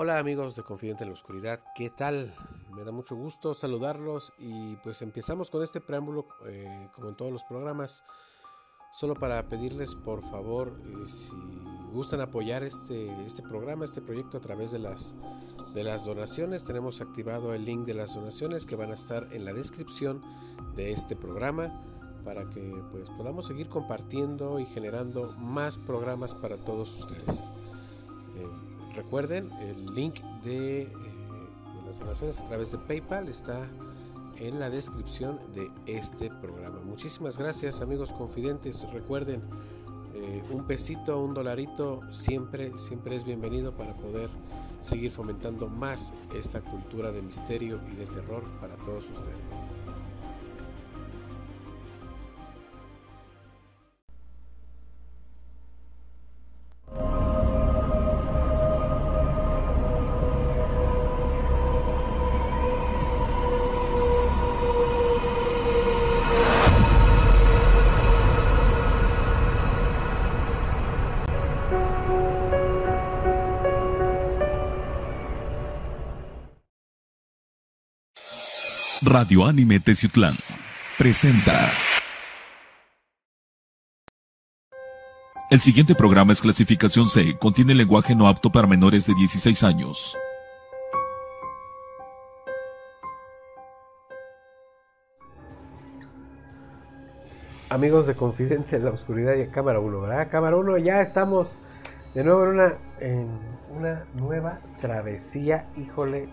Hola amigos de Confidente en la Oscuridad, ¿qué tal? Me da mucho gusto saludarlos y pues empezamos con este preámbulo eh, como en todos los programas, solo para pedirles por favor eh, si gustan apoyar este, este programa, este proyecto a través de las, de las donaciones, tenemos activado el link de las donaciones que van a estar en la descripción de este programa para que pues podamos seguir compartiendo y generando más programas para todos ustedes. Recuerden, el link de, eh, de, las donaciones a través de PayPal está en la descripción de este programa. Muchísimas gracias amigos confidentes. Recuerden, eh, un pesito, un dolarito siempre, siempre es bienvenido para poder seguir fomentando más esta cultura de misterio y de terror para todos ustedes. Radio Anime Teciutlán presenta. El siguiente programa es clasificación C, contiene lenguaje no apto para menores de 16 años. Amigos de Confidente en la Oscuridad y Cámara 1, ¿verdad? Cámara 1, ya estamos de nuevo en una, en una nueva travesía, híjole,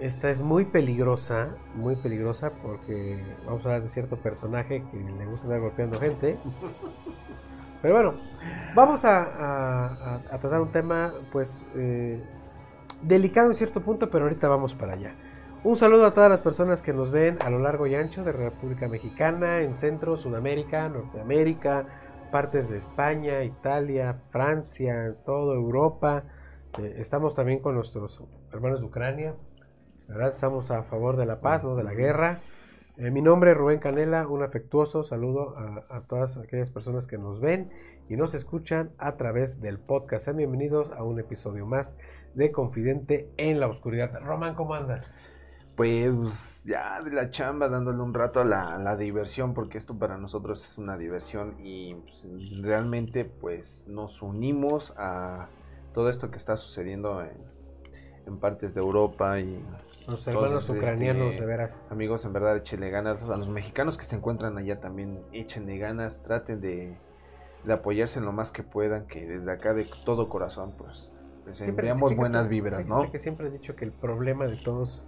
esta es muy peligrosa, muy peligrosa porque vamos a hablar de cierto personaje que le gusta andar golpeando gente. Pero bueno, vamos a, tratar un tema pues eh, delicado en cierto punto, pero ahorita vamos para allá. Un saludo a todas las personas que nos ven a lo largo y ancho de República Mexicana, en Centro, Sudamérica, Norteamérica, partes de España, Italia, Francia, toda Europa. Eh, estamos también con nuestros hermanos de Ucrania, ¿verdad? Estamos a favor de la paz, no de la guerra. Eh, mi nombre es Rubén Canela, un afectuoso saludo a, todas aquellas personas que nos ven y nos escuchan a través del podcast. Sean bienvenidos a un episodio más de Confidente en la Oscuridad. Román, ¿cómo andas? Pues ya de la chamba, dándole un rato a la, diversión, porque esto para nosotros es una diversión y pues, realmente pues nos unimos a todo esto que está sucediendo en, en partes de Europa y los hermanos ucranianos, de veras. Amigos, en verdad, échenle ganas. A los mexicanos que se encuentran allá también, échenle ganas. Traten de, de apoyarse en lo más que puedan. Que desde acá, de todo corazón, pues, les enviamos buenas vibras, ¿no? Que siempre he dicho que el problema de todos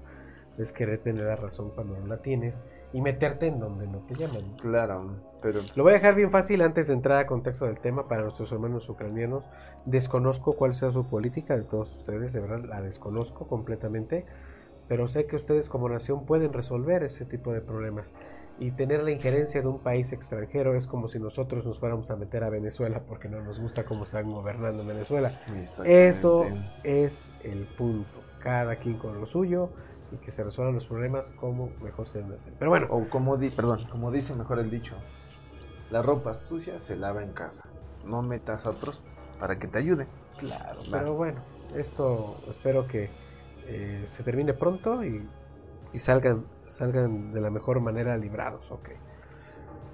es querer tener la razón cuando no la tienes y meterte en donde no te llaman. Claro, pero... Lo voy a dejar bien fácil antes de entrar a contexto del tema para nuestros hermanos ucranianos. Desconozco cuál sea su política de todos ustedes, de verdad la desconozco completamente pero sé que ustedes como nación pueden resolver ese tipo de problemas. Y tener la injerencia de un país extranjero es como si nosotros nos fuéramos a meter a Venezuela porque no nos gusta cómo están gobernando en Venezuela. Eso es el punto. Cada quien con lo suyo y que se resuelvan los problemas como mejor se deben hacer. Pero bueno. O como, di perdón, como dice mejor el dicho, la ropa sucia se lava en casa. No metas a otros para que te ayuden. Claro, pero bueno, esto espero que eh, se termine pronto y, salgan, salgan de la mejor manera librados. Ok.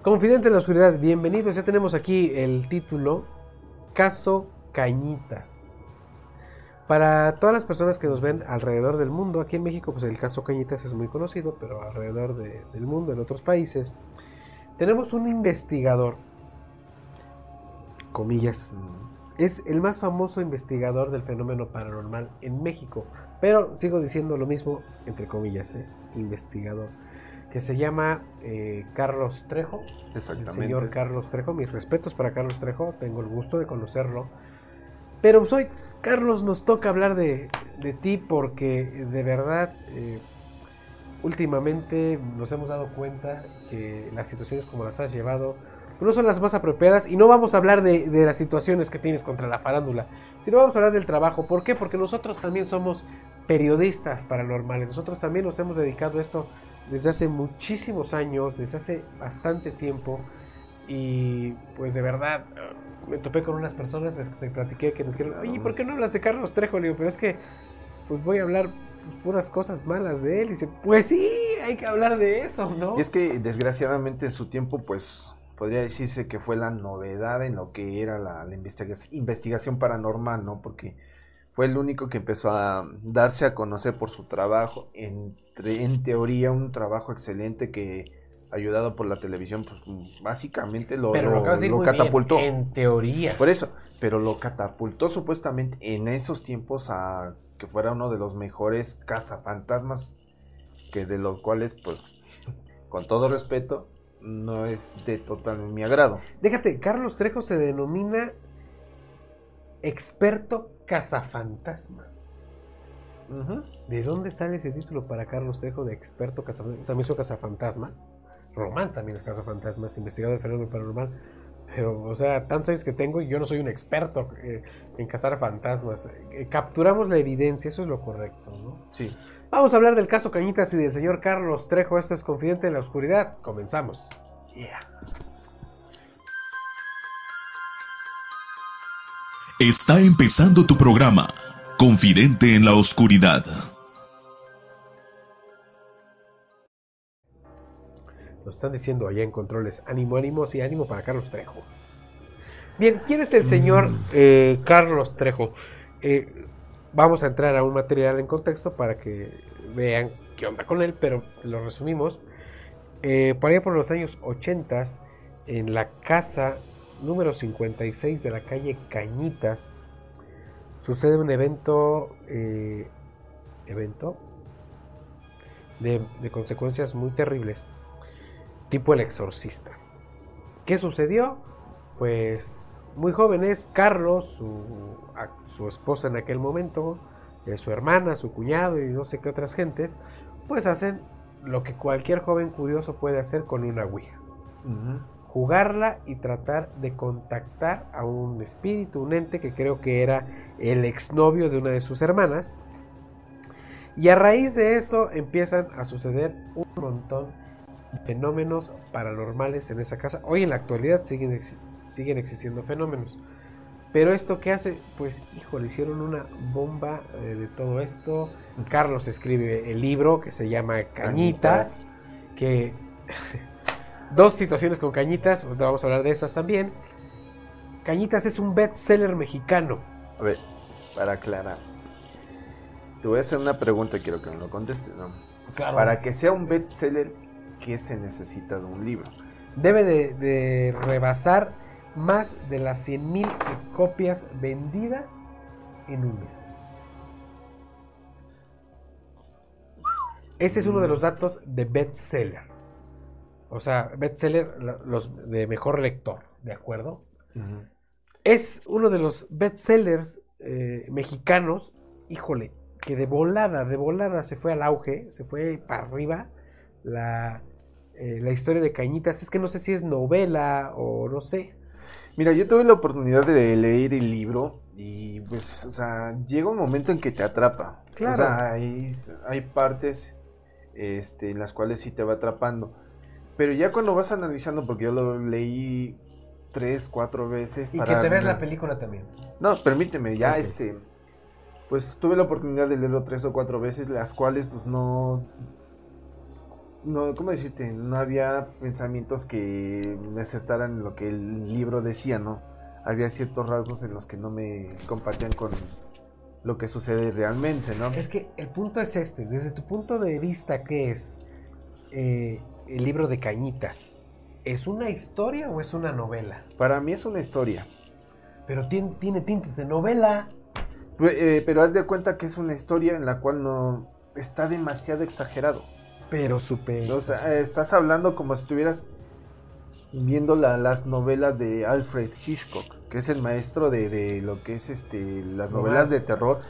Confidente en la oscuridad, bienvenidos. Ya tenemos aquí el título Caso Cañitas. Para todas las personas que nos ven alrededor del mundo, aquí en México, pues el caso Cañitas es muy conocido, pero alrededor del mundo, en otros países, tenemos un investigador, comillas, es el más famoso investigador del fenómeno paranormal en México. Pero sigo diciendo lo mismo, entre comillas, ¿eh? investigador, que se llama eh, Carlos Trejo. Exactamente. El señor Carlos Trejo. Mis respetos para Carlos Trejo, tengo el gusto de conocerlo. Pero hoy, Carlos, nos toca hablar de, ti porque de verdad, eh, últimamente nos hemos dado cuenta que las situaciones como las has llevado no son las más apropiadas y no vamos a hablar de, de las situaciones que tienes contra la farándula, sino vamos a hablar del trabajo. ¿Por qué? Porque nosotros también somos periodistas paranormales. Nosotros también nos hemos dedicado a esto desde hace muchísimos años, desde hace bastante tiempo. Y pues de verdad, me topé con unas personas, les te platiqué que nos quieren, oye, ¿por qué no hablas de Carlos Trejo? Le digo, pero es que, pues voy a hablar puras cosas malas de él. Y dice, pues sí, hay que hablar de eso, ¿no? Y es que desgraciadamente en su tiempo, pues podría decirse que fue la novedad en lo que era la, investigación paranormal, ¿no? Porque fue el único que empezó a darse a conocer por su trabajo, entre, en teoría un trabajo excelente que ayudado por la televisión, pues básicamente lo, lo, catapultó. en teoría. Por eso, pero lo catapultó supuestamente en esos tiempos a que fuera uno de los mejores cazafantasmas, que de los cuales, pues, con todo respeto, no es de total mi agrado. Déjate, Carlos Trejo se denomina experto cazafantasma. ¿De dónde sale ese título para Carlos Trejo de experto cazafantasmas? También son cazafantasmas. Román también es cazafantasmas, investigador del fenómeno paranormal. Pero, o sea, tantos años que tengo y yo no soy un experto eh, en cazar fantasmas. Eh, capturamos la evidencia, eso es lo correcto, ¿no? Sí. Vamos a hablar del caso Cañitas y del señor Carlos Trejo. Esto es Confidente en la Oscuridad. Comenzamos. Está empezando tu programa, Confidente en la Oscuridad. Nos están diciendo allá en controles, ánimo, ánimo, y ánimo para Carlos Trejo. Bien, ¿quién es el señor mm. eh, Carlos Trejo? Eh, vamos a entrar a un material en contexto para que vean qué onda con él, pero lo resumimos. Eh, por allá por los años 80, en la casa número 56 de la calle Cañitas, sucede un evento, evento de, consecuencias muy terribles tipo el exorcista. ¿Qué sucedió? Pues muy jóvenes, Carlos, su, esposa en aquel momento, eh, su hermana, su cuñado y no sé qué otras gentes, pues hacen lo que cualquier joven curioso puede hacer con una Ouija. Jugarla y tratar de contactar a un espíritu, un ente que creo que era el exnovio de una de sus hermanas. Y a raíz de eso empiezan a suceder un montón fenómenos paranormales en esa casa. Hoy en la actualidad siguen, siguen existiendo fenómenos. Pero esto que hace, pues, hijo, le hicieron una bomba eh, de todo esto. Carlos escribe el libro que se llama Cañitas, que dos situaciones con Cañitas, vamos a hablar de esas también. Cañitas es un bestseller mexicano. A ver, para aclarar. Te voy a hacer una pregunta, quiero que me lo contestes, ¿no? Claro. Para que sea un bestseller, qué se necesita de un libro. Debe de, rebasar más de las 100.000 copias vendidas en un mes. Ese es uno de los datos de bestseller. O sea, bestseller, los de mejor lector, ¿de acuerdo? Es uno de los bestsellers eh, mexicanos, híjole, que de volada, de volada se fue al auge, se fue para arriba la, eh, la historia de Cañitas. Es que no sé si es novela o no sé. Mira, yo tuve la oportunidad de leer el libro y pues, o sea, llega un momento en que te atrapa. Claro. O sea, hay, hay partes este, en las cuales sí te va atrapando. Pero ya cuando vas analizando, porque yo lo leí tres, cuatro veces. Y que te ves la película también. No, permíteme, ya este. Pues tuve la oportunidad de leerlo tres o cuatro veces, las cuales pues no no, ¿cómo decirte? No había pensamientos que me acertaran en lo que el libro decía, ¿no? Había ciertos rasgos en los que no me compartían con lo que sucede realmente, ¿no? Es que el punto es este, desde tu punto de vista, ¿qué es eh, el libro de Cañitas? ¿Es una historia o es una novela? Para mí es una historia. Pero tiene, tiene tintes de novela. Eh, pero haz de cuenta que es una historia en la cual no está demasiado exagerado. Pero súper. O sea, estás hablando como si estuvieras viendo las novelas de Alfred Hitchcock, que es el maestro de, lo que es este las novelas de terror.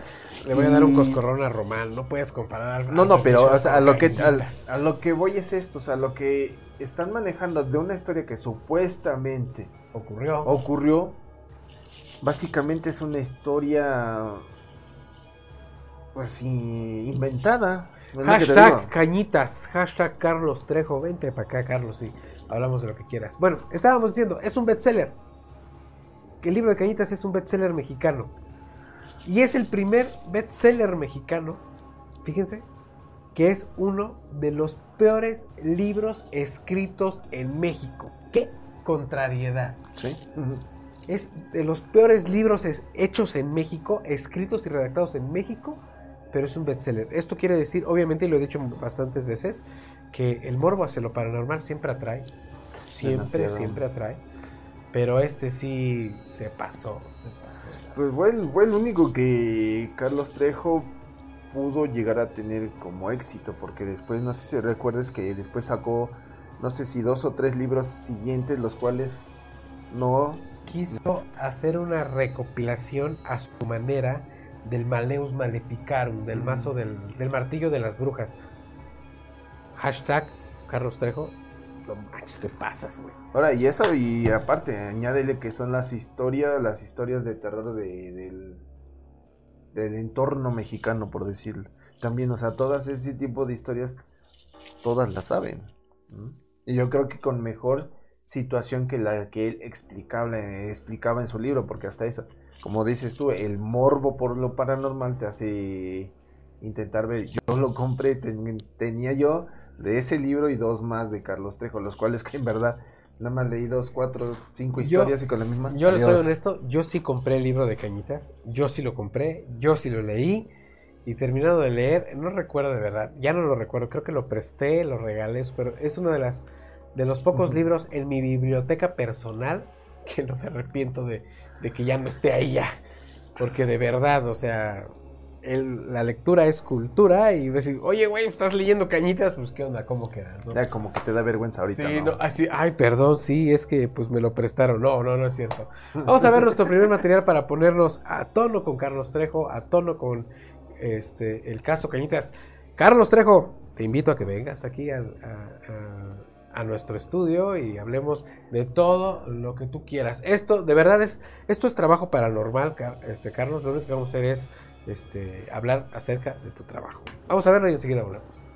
Le voy a dar un coscorrón a Román, no puedes comparar No, no, pero a lo que a, lo que voy es esto, o sea, lo que están manejando de una historia que supuestamente ocurrió. Ocurrió. Básicamente es una historia pues inventada Hashtag cañitas, hashtag Carlos Trejo, vente para acá Carlos, sí. hablamos de lo que quieras. Bueno, estábamos diciendo, es un bestseller. Que el libro de Cañitas es un bestseller mexicano. Y es el primer bestseller mexicano, fíjense, que es uno de los peores libros escritos en México. ¡Qué contrariedad! Sí. Es de los peores libros hechos en México, escritos y redactados en México, pero es un bestseller. Esto quiere decir, obviamente, y lo he dicho bastantes veces, que el morbo hacia lo paranormal siempre atrae. Siempre, Demasiado. siempre atrae. Pero este sí se pasó, se pasó. Pues fue el, fue el único que Carlos Trejo pudo llegar a tener como éxito, porque después, no sé si recuerdes que después sacó, no sé si dos o tres libros siguientes, los cuales no... Quiso hacer una recopilación a su manera del Maleus Maleficarum, del Ujú. mazo del, del martillo de las brujas. Hashtag Carlos Trejo. No manches, te pasas, güey. Ahora, y eso, y aparte, añádele que son las historias, las historias de terror de- del, del entorno mexicano, por decirlo. También, o sea, todas ese tipo de historias, todas las saben. Y yo creo que con mejor situación que la que él explicaba, explicaba en su libro, porque hasta eso, como dices tú, el morbo por lo paranormal te hace intentar ver. Yo lo compré, ten- tenía yo de ese libro y dos más de Carlos Trejo, los cuales que en verdad nada más leí dos, cuatro, cinco Yo- historias y con la misma. Yo le soy Adiós. honesto, yo sí compré el libro de Cañitas, yo sí lo compré, yo sí lo leí y terminado de leer, no recuerdo de verdad, ya no lo recuerdo, creo que lo presté, lo regalé, pero es uno de las de los pocos libros en mi biblioteca personal que no me arrepiento de, de que ya no esté ahí ya, porque de verdad, o sea, el- la lectura es cultura y decir, oye, güey, estás leyendo Cañitas, pues qué onda, cómo quedas, ¿no? Ya como que te da vergüenza ahorita. Sí, ¿no? no, así, ay, perdón, sí, es que pues me lo prestaron. No, no, no es cierto. Vamos a ver nuestro primer material para ponernos a tono con Carlos Trejo, a tono con este el caso Cañitas. Carlos Trejo, te invito a que vengas aquí a, a- a nuestro estudio y hablemos de todo lo que tú quieras. Esto, de verdad, es esto es trabajo paranormal, este, Carlos. Lo único que vamos a hacer es este, hablar acerca de tu trabajo. Vamos a verlo y enseguida volvemos.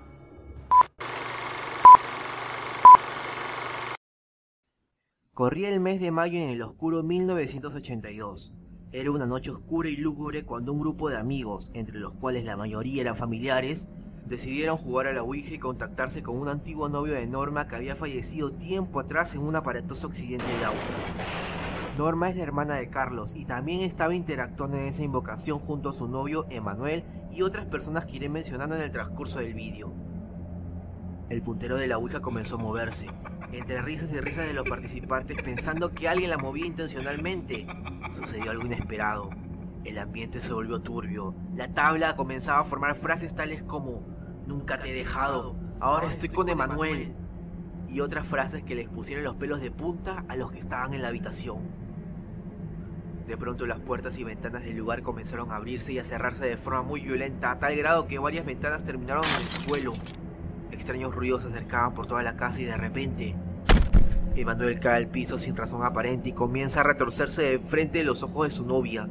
Corría el mes de mayo en el oscuro 1982. Era una noche oscura y lúgubre cuando un grupo de amigos, entre los cuales la mayoría eran familiares, decidieron jugar a la Ouija y contactarse con un antiguo novio de Norma que había fallecido tiempo atrás en un aparatoso accidente de auto. Norma es la hermana de Carlos y también estaba interactuando en esa invocación junto a su novio Emanuel y otras personas que iré mencionando en el transcurso del vídeo. El puntero de la Ouija comenzó a moverse, entre risas y risas de los participantes pensando que alguien la movía intencionalmente. Sucedió algo inesperado. El ambiente se volvió turbio. La tabla comenzaba a formar frases tales como Nunca te he dejado, ahora estoy con Emanuel. Y otras frases que les pusieron los pelos de punta a los que estaban en la habitación. De pronto las puertas y ventanas del lugar comenzaron a abrirse y a cerrarse de forma muy violenta, a tal grado que varias ventanas terminaron en el suelo. Extraños ruidos se acercaban por toda la casa y de repente, Emanuel cae al piso sin razón aparente y comienza a retorcerse de frente de los ojos de su novia.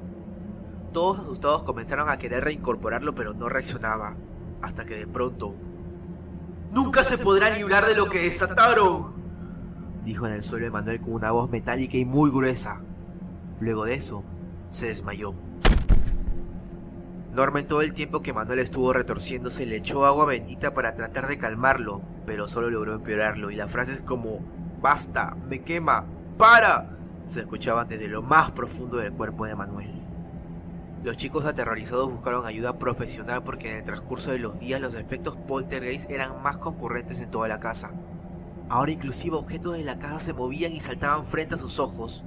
Todos asustados comenzaron a querer reincorporarlo pero no reaccionaba, hasta que de pronto... ¡Nunca se podrá librar de lo que desataron! Dijo en el suelo Emanuel con una voz metálica y muy gruesa. Luego de eso, se desmayó. Norma en todo el tiempo que Manuel estuvo retorciéndose le echó agua bendita para tratar de calmarlo, pero solo logró empeorarlo y las frases como ¡Basta! ¡Me quema! ¡Para! se escuchaban desde lo más profundo del cuerpo de Manuel. Los chicos aterrorizados buscaron ayuda profesional porque en el transcurso de los días los efectos poltergeist eran más concurrentes en toda la casa. Ahora inclusive objetos de la casa se movían y saltaban frente a sus ojos.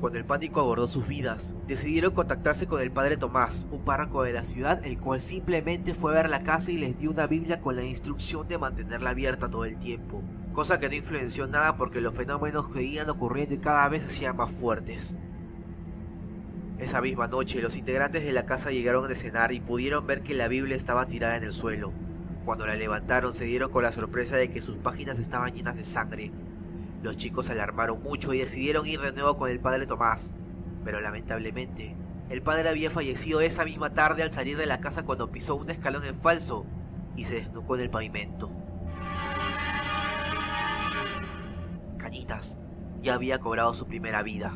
Cuando el pánico abordó sus vidas, decidieron contactarse con el padre Tomás, un párroco de la ciudad, el cual simplemente fue a ver la casa y les dio una Biblia con la instrucción de mantenerla abierta todo el tiempo, cosa que no influenció nada porque los fenómenos seguían ocurriendo y cada vez hacían más fuertes. Esa misma noche, los integrantes de la casa llegaron de cenar y pudieron ver que la Biblia estaba tirada en el suelo. Cuando la levantaron se dieron con la sorpresa de que sus páginas estaban llenas de sangre, los chicos se alarmaron mucho y decidieron ir de nuevo con el padre Tomás, pero lamentablemente, el padre había fallecido esa misma tarde al salir de la casa cuando pisó un escalón en falso y se desnucó en el pavimento. Cañitas ya había cobrado su primera vida.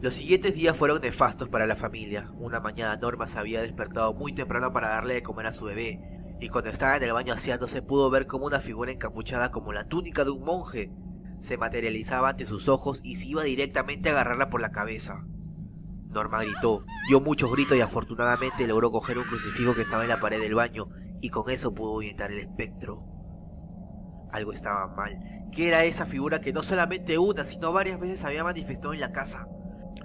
Los siguientes días fueron nefastos para la familia. Una mañana Norma se había despertado muy temprano para darle de comer a su bebé, y cuando estaba en el baño aseándose pudo ver como una figura encapuchada como la túnica de un monje se materializaba ante sus ojos y se iba directamente a agarrarla por la cabeza. Norma gritó, dio muchos gritos y afortunadamente logró coger un crucifijo que estaba en la pared del baño y con eso pudo ahuyentar el espectro. Algo estaba mal, que era esa figura que no solamente una, sino varias veces había manifestado en la casa.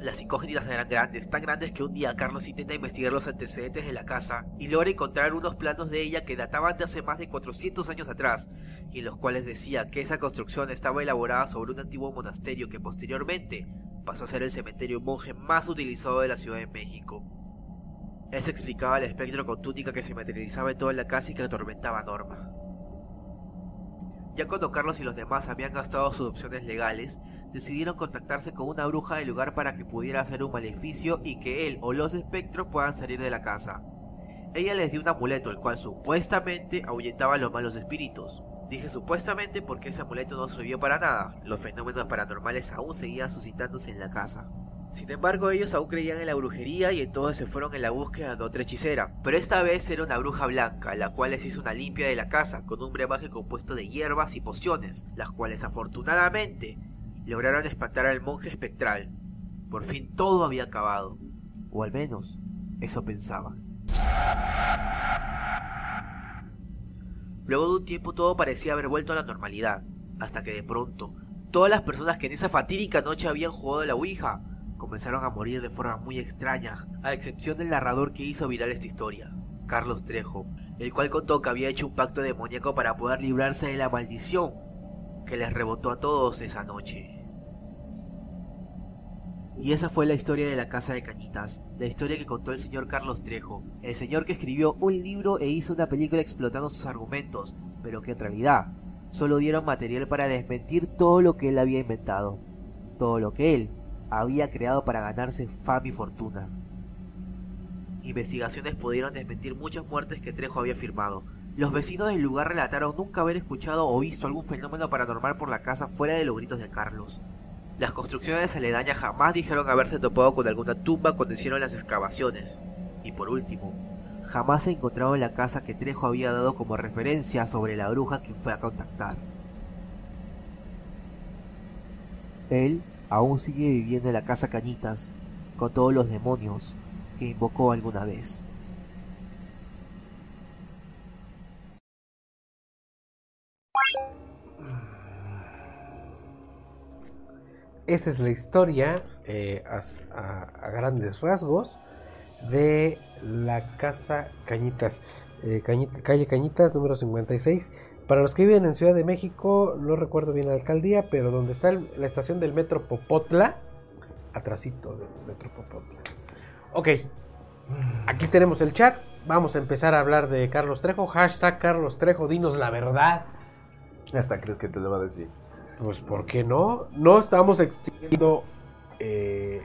Las incógnitas eran grandes, tan grandes que un día Carlos intenta investigar los antecedentes de la casa y logra encontrar unos planos de ella que databan de hace más de 400 años atrás, y en los cuales decía que esa construcción estaba elaborada sobre un antiguo monasterio que posteriormente pasó a ser el cementerio monje más utilizado de la Ciudad de México. Eso explicaba el espectro con túnica que se materializaba en toda la casa y que atormentaba a Norma. Ya cuando Carlos y los demás habían gastado sus opciones legales, decidieron contactarse con una bruja del lugar para que pudiera hacer un maleficio y que él o los espectros puedan salir de la casa. Ella les dio un amuleto el cual supuestamente ahuyentaba a los malos espíritus. Dije supuestamente porque ese amuleto no sirvió para nada, los fenómenos paranormales aún seguían suscitándose en la casa. Sin embargo, ellos aún creían en la brujería y entonces se fueron en la búsqueda de otra hechicera. Pero esta vez era una bruja blanca, la cual les hizo una limpia de la casa con un brebaje compuesto de hierbas y pociones, las cuales afortunadamente lograron espantar al monje espectral. Por fin todo había acabado. O al menos, eso pensaban. Luego de un tiempo todo parecía haber vuelto a la normalidad, hasta que de pronto, todas las personas que en esa fatídica noche habían jugado a la Ouija, comenzaron a morir de forma muy extraña, a excepción del narrador que hizo viral esta historia, Carlos Trejo, el cual contó que había hecho un pacto demoníaco para poder librarse de la maldición que les rebotó a todos esa noche. Y esa fue la historia de la Casa de Cañitas, la historia que contó el señor Carlos Trejo, el señor que escribió un libro e hizo una película explotando sus argumentos, pero que en realidad solo dieron material para desmentir todo lo que él había inventado, todo lo que él había creado para ganarse fama y fortuna. Investigaciones pudieron desmentir muchas muertes que Trejo había firmado. Los vecinos del lugar relataron nunca haber escuchado o visto algún fenómeno paranormal por la casa fuera de los gritos de Carlos. Las construcciones aledañas jamás dijeron haberse topado con alguna tumba cuando hicieron las excavaciones. Y por último, jamás se encontrado la casa que Trejo había dado como referencia sobre la bruja que fue a contactar. Él aún sigue viviendo en la casa Cañitas con todos los demonios que invocó alguna vez. Esa es la historia eh, a, grandes rasgos de la casa Cañitas. Eh, calle Cañitas, número 56. Para los que viven en Ciudad de México, no recuerdo bien la alcaldía, pero donde está la estación del Metro Popotla, atrasito del Metro Popotla. Ok, aquí tenemos el chat. Vamos a empezar a hablar de Carlos Trejo. Hashtag Carlos Trejo, dinos la verdad. Hasta crees que te lo va a decir. Pues, ¿por qué no? No estamos exhibiendo. Eh,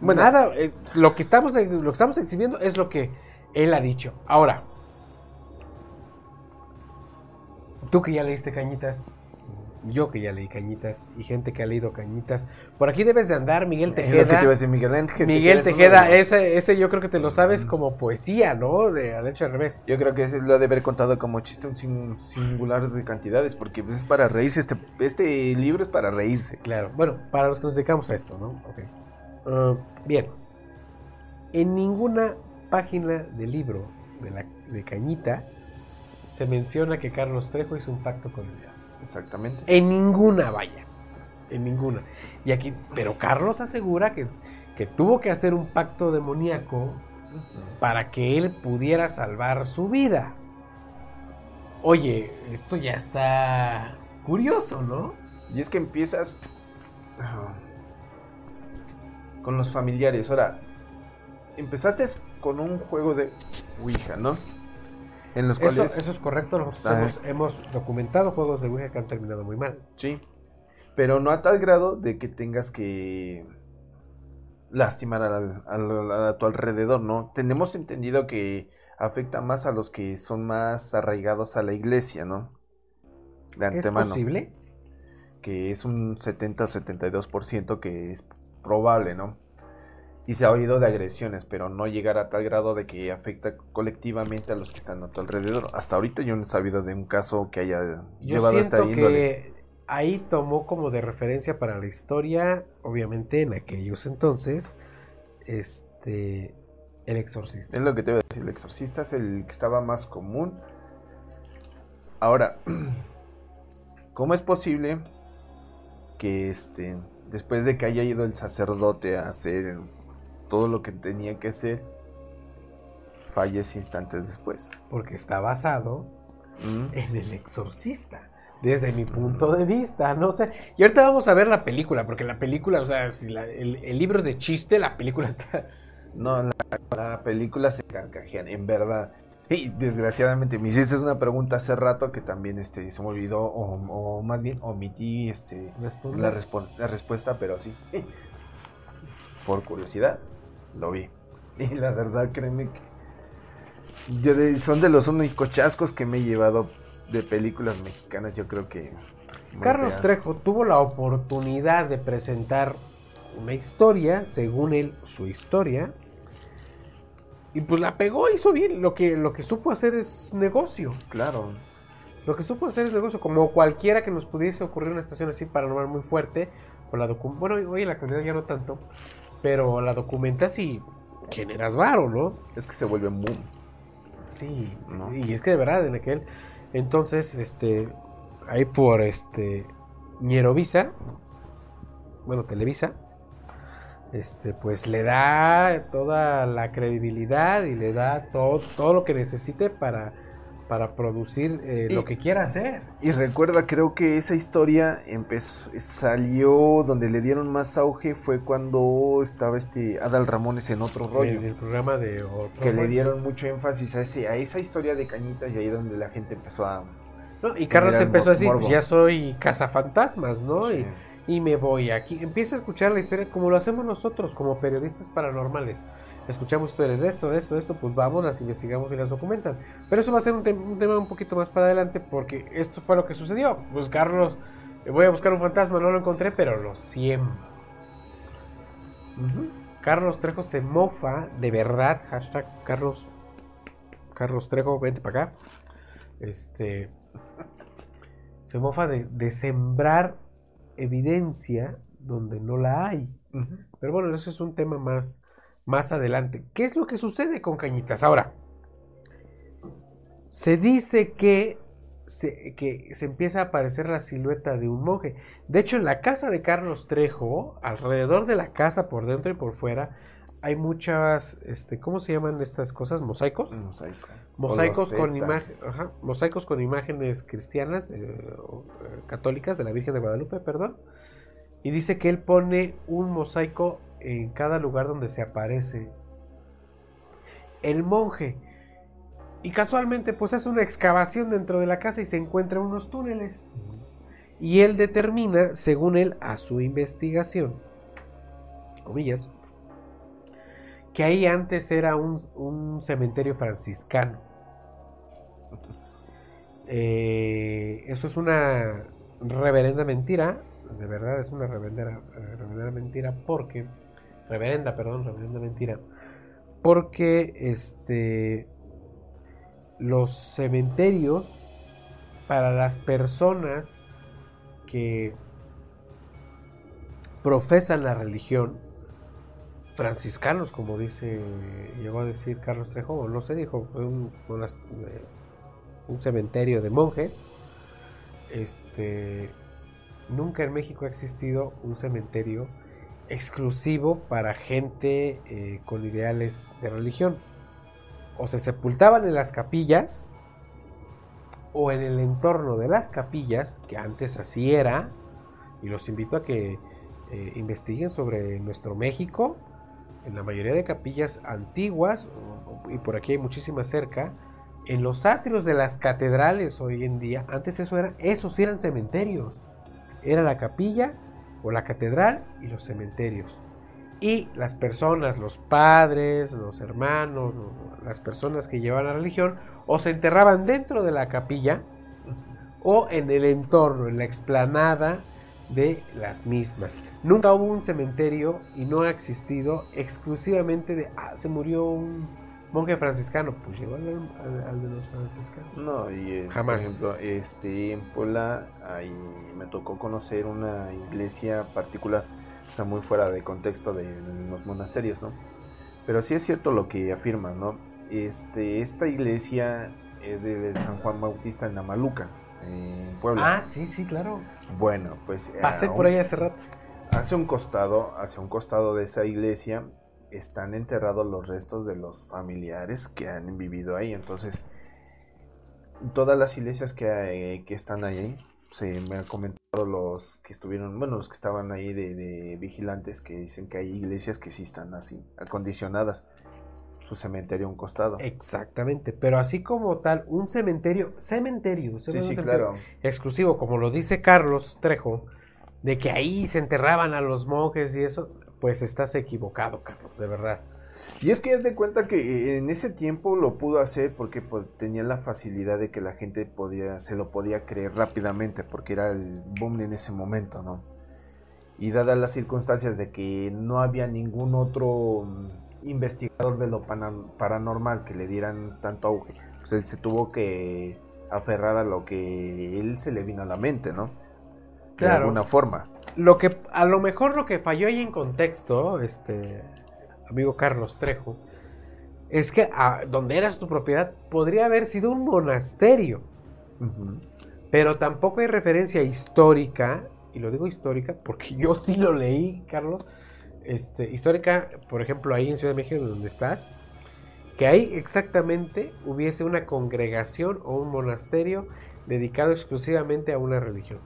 bueno, nada. Eh, lo, que estamos, lo que estamos exhibiendo es lo que él ha dicho. Ahora, Tú que ya leíste Cañitas, yo que ya leí Cañitas y gente que ha leído Cañitas. Por aquí debes de andar, Miguel Tejeda. te iba a decir, Miguel, Miguel Tejeda, ese, ese yo creo que te lo sabes como poesía, ¿no? De al hecho al revés. Yo creo que ese lo ha de haber contado como chiste un singular de cantidades, porque pues, es para reírse, este, este libro es para reírse. Claro, bueno, para los que nos dedicamos a esto, ¿no? Ok. Ah, bien. En ninguna página del libro de, la, de Cañitas se menciona que Carlos Trejo hizo un pacto con el diablo. Exactamente. En ninguna, vaya. En ninguna. Y aquí, pero Carlos asegura que, que tuvo que hacer un pacto demoníaco para que él pudiera salvar su vida. Oye, esto ya está curioso, ¿no? Y es que empiezas con los familiares. Ahora, empezaste con un juego de Ouija, ¿no? Eso, es correcto, nosotros hemos, documentado juegos de Ouija que han terminado muy mal. Sí, pero no a tal grado de que tengas que lastimar a, tu alrededor, ¿no? Tenemos entendido que afecta más a los que son más arraigados a la iglesia, ¿no? De antemano. ¿Es posible? Que es un 70 o 72% que es probable, ¿no? Y se ha oído de agresiones, pero no llegar a tal grado de que afecta colectivamente a los que están a tu alrededor. Hasta ahorita yo no he sabido de un caso que haya llevado esta índole. Que ahí tomó como de referencia para la historia, obviamente en aquellos entonces, este, el exorcista. Es lo que te voy a decir, el exorcista es el que estaba más común. Ahora, ¿cómo es posible que este, después de que haya ido el sacerdote a hacer todo lo que tenía que hacer, fallece instantes después? Porque está basado mm. en el exorcista desde mi punto de vista, no sé. Y ahorita vamos a ver la película, porque la película, o sea, si el, libro es de chiste, la película está... No, la, película se carcajean, en verdad. Y desgraciadamente me hiciste una pregunta hace rato que también este, se me olvidó, o, más bien omití este, la, la respuesta, pero sí. Por curiosidad, lo vi. Y la verdad, créeme que son de los únicos chascos que me he llevado de películas mexicanas, yo creo que... Carlos Trejo tuvo la oportunidad de presentar una historia, según él, su historia. Y pues la pegó, hizo bien. Lo que, lo que supo hacer es negocio. Claro. Lo que supo hacer es negocio. Como cualquiera que nos pudiese ocurrir una situación así paranormal muy fuerte. Con la bueno, hoy la cantidad ya no tanto. Pero la documentas y generas varo, ¿no? Es que se vuelve boom. Sí, y es que de verdad, en aquel entonces, este, ahí por este, Ñerovisa, bueno, Televisa, este, pues le da toda la credibilidad y le da todo, todo lo que necesite para, para producir eh, lo que quiera hacer. Y recuerda, creo que esa historia empezó, salió donde le dieron más auge fue cuando estaba este Adal Ramones en otro rollo. En el programa de Que le dieron mucho énfasis a, ese, a esa historia de cañitas y ahí donde la gente empezó a... y Carlos empezó a decir, pues ya soy cazafantasmas, ¿no? Y, y me voy aquí. Empieza a escuchar la historia como lo hacemos nosotros, como periodistas paranormales escuchamos historias de esto, de esto, de esto, pues vamos, las investigamos y las documentan. Pero eso va a ser un, tema un poquito más para adelante porque esto fue lo que sucedió. Pues Carlos, voy a buscar un fantasma, no lo encontré, pero lo siembro. Carlos Trejo se mofa de verdad. Hashtag Carlos, Carlos Trejo, vente para acá. Este se mofa de, sembrar evidencia donde no la hay. Pero bueno, eso es un tema más, más adelante. ¿Qué es lo que sucede con Cañitas? Ahora, se dice que se, que se empieza a aparecer la silueta de un monje. De hecho, en la casa de Carlos Trejo, alrededor de la casa, por dentro y por fuera, hay muchas, este, ¿cómo se llaman estas cosas? ¿Mosaicos? Mosaicos con, mosaicos con imágenes cristianas, eh, eh, católicas, de la Virgen de Guadalupe, perdón. Y dice que él pone un mosaico en cada lugar donde se aparece el monje. Y casualmente pues hace una excavación dentro de la casa y se encuentra unos túneles. Y él determina, según él, a su investigación, comillas, que ahí antes era un, cementerio franciscano. Eh, eso es una reverenda mentira, de verdad es una reverenda, reverenda mentira porque reverenda, perdón, reverenda mentira, porque este los cementerios para las personas que profesan la religión franciscanos, como dice, llegó a decir Carlos Trejo, no sé, dijo, fue un, eh, un cementerio de monjes. Este, nunca en México ha existido un cementerio exclusivo para gente eh, con ideales de religión. O se sepultaban en las capillas o en el entorno de las capillas, que antes así era, y los invito a que eh, investiguen sobre nuestro México, en la mayoría de capillas antiguas, y por aquí hay muchísimas cerca, en los atrios de las catedrales hoy en día, antes eso era, esos eran cementerios. Era la capilla o la catedral y los cementerios. y las personas, los padres, los hermanos, las personas que llevaban la religión, o se enterraban dentro de la capilla o en el entorno, en la explanada de las mismas. Nunca hubo un cementerio y no ha existido exclusivamente de, ah, se murió un monje franciscano, pues llegó al, de los franciscanos. No, y eh, Jamás. por ejemplo, este, en Puebla ahí me tocó conocer una iglesia particular, está muy fuera de contexto de los monasterios, ¿no? Pero sí es cierto lo que afirman, ¿no? Este, esta iglesia es de San Juan Bautista en Amaluca, en Puebla. Ah, sí, sí, claro. Bueno, pues... Pasé por ahí hace rato. Hace un costado, hacia un costado de esa iglesia, están enterrados los restos de los familiares que han vivido ahí. Entonces, todas las iglesias que, que están ahí, se me han comentado los que estuvieron, bueno, los que estaban ahí de, vigilantes, que dicen que hay iglesias que sí están así, acondicionadas. Su cementerio a un costado. Exactamente, pero así como tal, un cementerio, cementerio, sí, sí, claro. exclusivo, como lo dice Carlos Trejo, de que ahí se enterraban a los monjes y eso, pues estás equivocado, Carlos, de verdad. Y es que es de cuenta que en ese tiempo lo pudo hacer porque pues, tenía la facilidad de que la gente podía, se lo podía creer rápidamente porque era el boom en ese momento, ¿no? Y dadas las circunstancias de que no había ningún otro investigador de lo paranormal que le dieran tanto auge, pues él se tuvo que aferrar a lo que él se le vino a la mente, ¿no? De alguna forma lo que a lo mejor lo que falló ahí en contexto, este amigo Carlos Trejo, es que a, donde eras tu propiedad podría haber sido un monasterio. Pero tampoco hay referencia histórica, y lo digo histórica porque yo sí lo leí, Carlos, este, histórica, por ejemplo, ahí en Ciudad de México, donde estás, que ahí exactamente hubiese una congregación o un monasterio dedicado exclusivamente a una religión.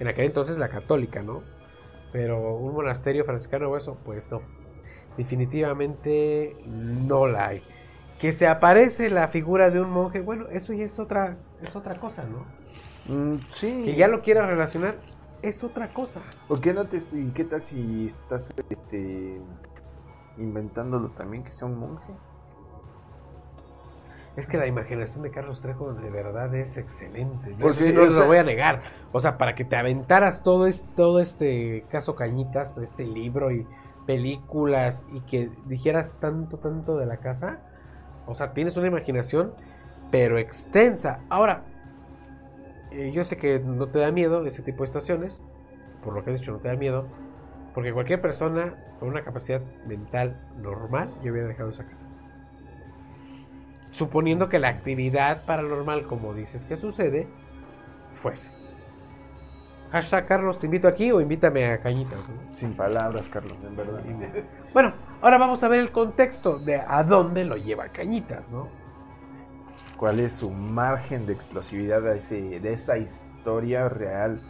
En aquel entonces la católica, ¿no? Pero un monasterio franciscano o eso, pues no. Definitivamente no la hay. Que se aparece la figura de un monje, bueno, eso ya es otra, es otra cosa, ¿no? Mm, sí. Que ya lo quiera relacionar, es otra cosa. ¿O qué, no te, qué tal si estás este, inventándolo también que sea un monje? Es que la imaginación de Carlos Trejo de verdad es excelente. Porque, no lo voy a negar. O sea, para que te aventaras todo, este, todo este caso Cañitas, todo este libro y películas y que dijeras tanto, tanto de la casa. O sea, tienes una imaginación, pero extensa. Ahora, eh, yo sé que no te da miedo ese tipo de situaciones. Por lo que has dicho, no te da miedo. Porque cualquier persona con una capacidad mental normal, yo hubiera dejado esa casa suponiendo que la actividad paranormal, como dices que sucede, fuese. Hashtag Carlos, te invito aquí o invítame a Cañitas. Sin palabras, Carlos, en verdad. Bueno, ahora vamos a ver el contexto de a dónde lo lleva Cañitas, ¿no? ¿Cuál es su margen de explosividad de, ese, de esa historia real?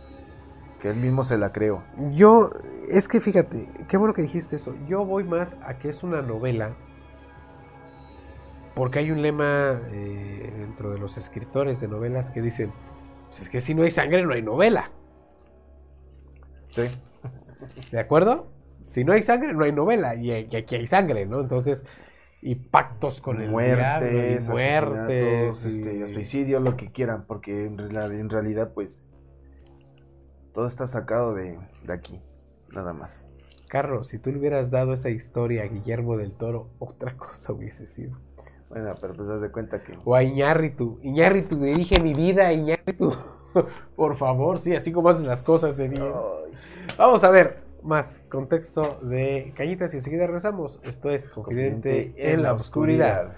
Que él mismo se la creó. Yo, es que fíjate, qué bueno que dijiste eso. Yo voy más a que es una novela porque hay un lema eh, dentro de los escritores de novelas que dicen, pues es que si no hay sangre no hay novela. Sí. ¿De acuerdo? Si no hay sangre no hay novela y, aquí hay sangre, ¿no? Entonces, y pactos con el muertes, muertes, este, suicidio, lo que quieran, porque en, en realidad pues todo está sacado de, de aquí, nada más. Carlos, si tú le hubieras dado esa historia a Guillermo del Toro, otra cosa hubiese sido. Bueno, pero pues das de cuenta que. O a Iñárritu. Iñárritu, dirige mi vida, Iñárritu. Por favor, sí, así como haces las cosas de bien. Vamos a ver más contexto de Cañitas y enseguida regresamos. Esto es Confidente, en, la oscuridad.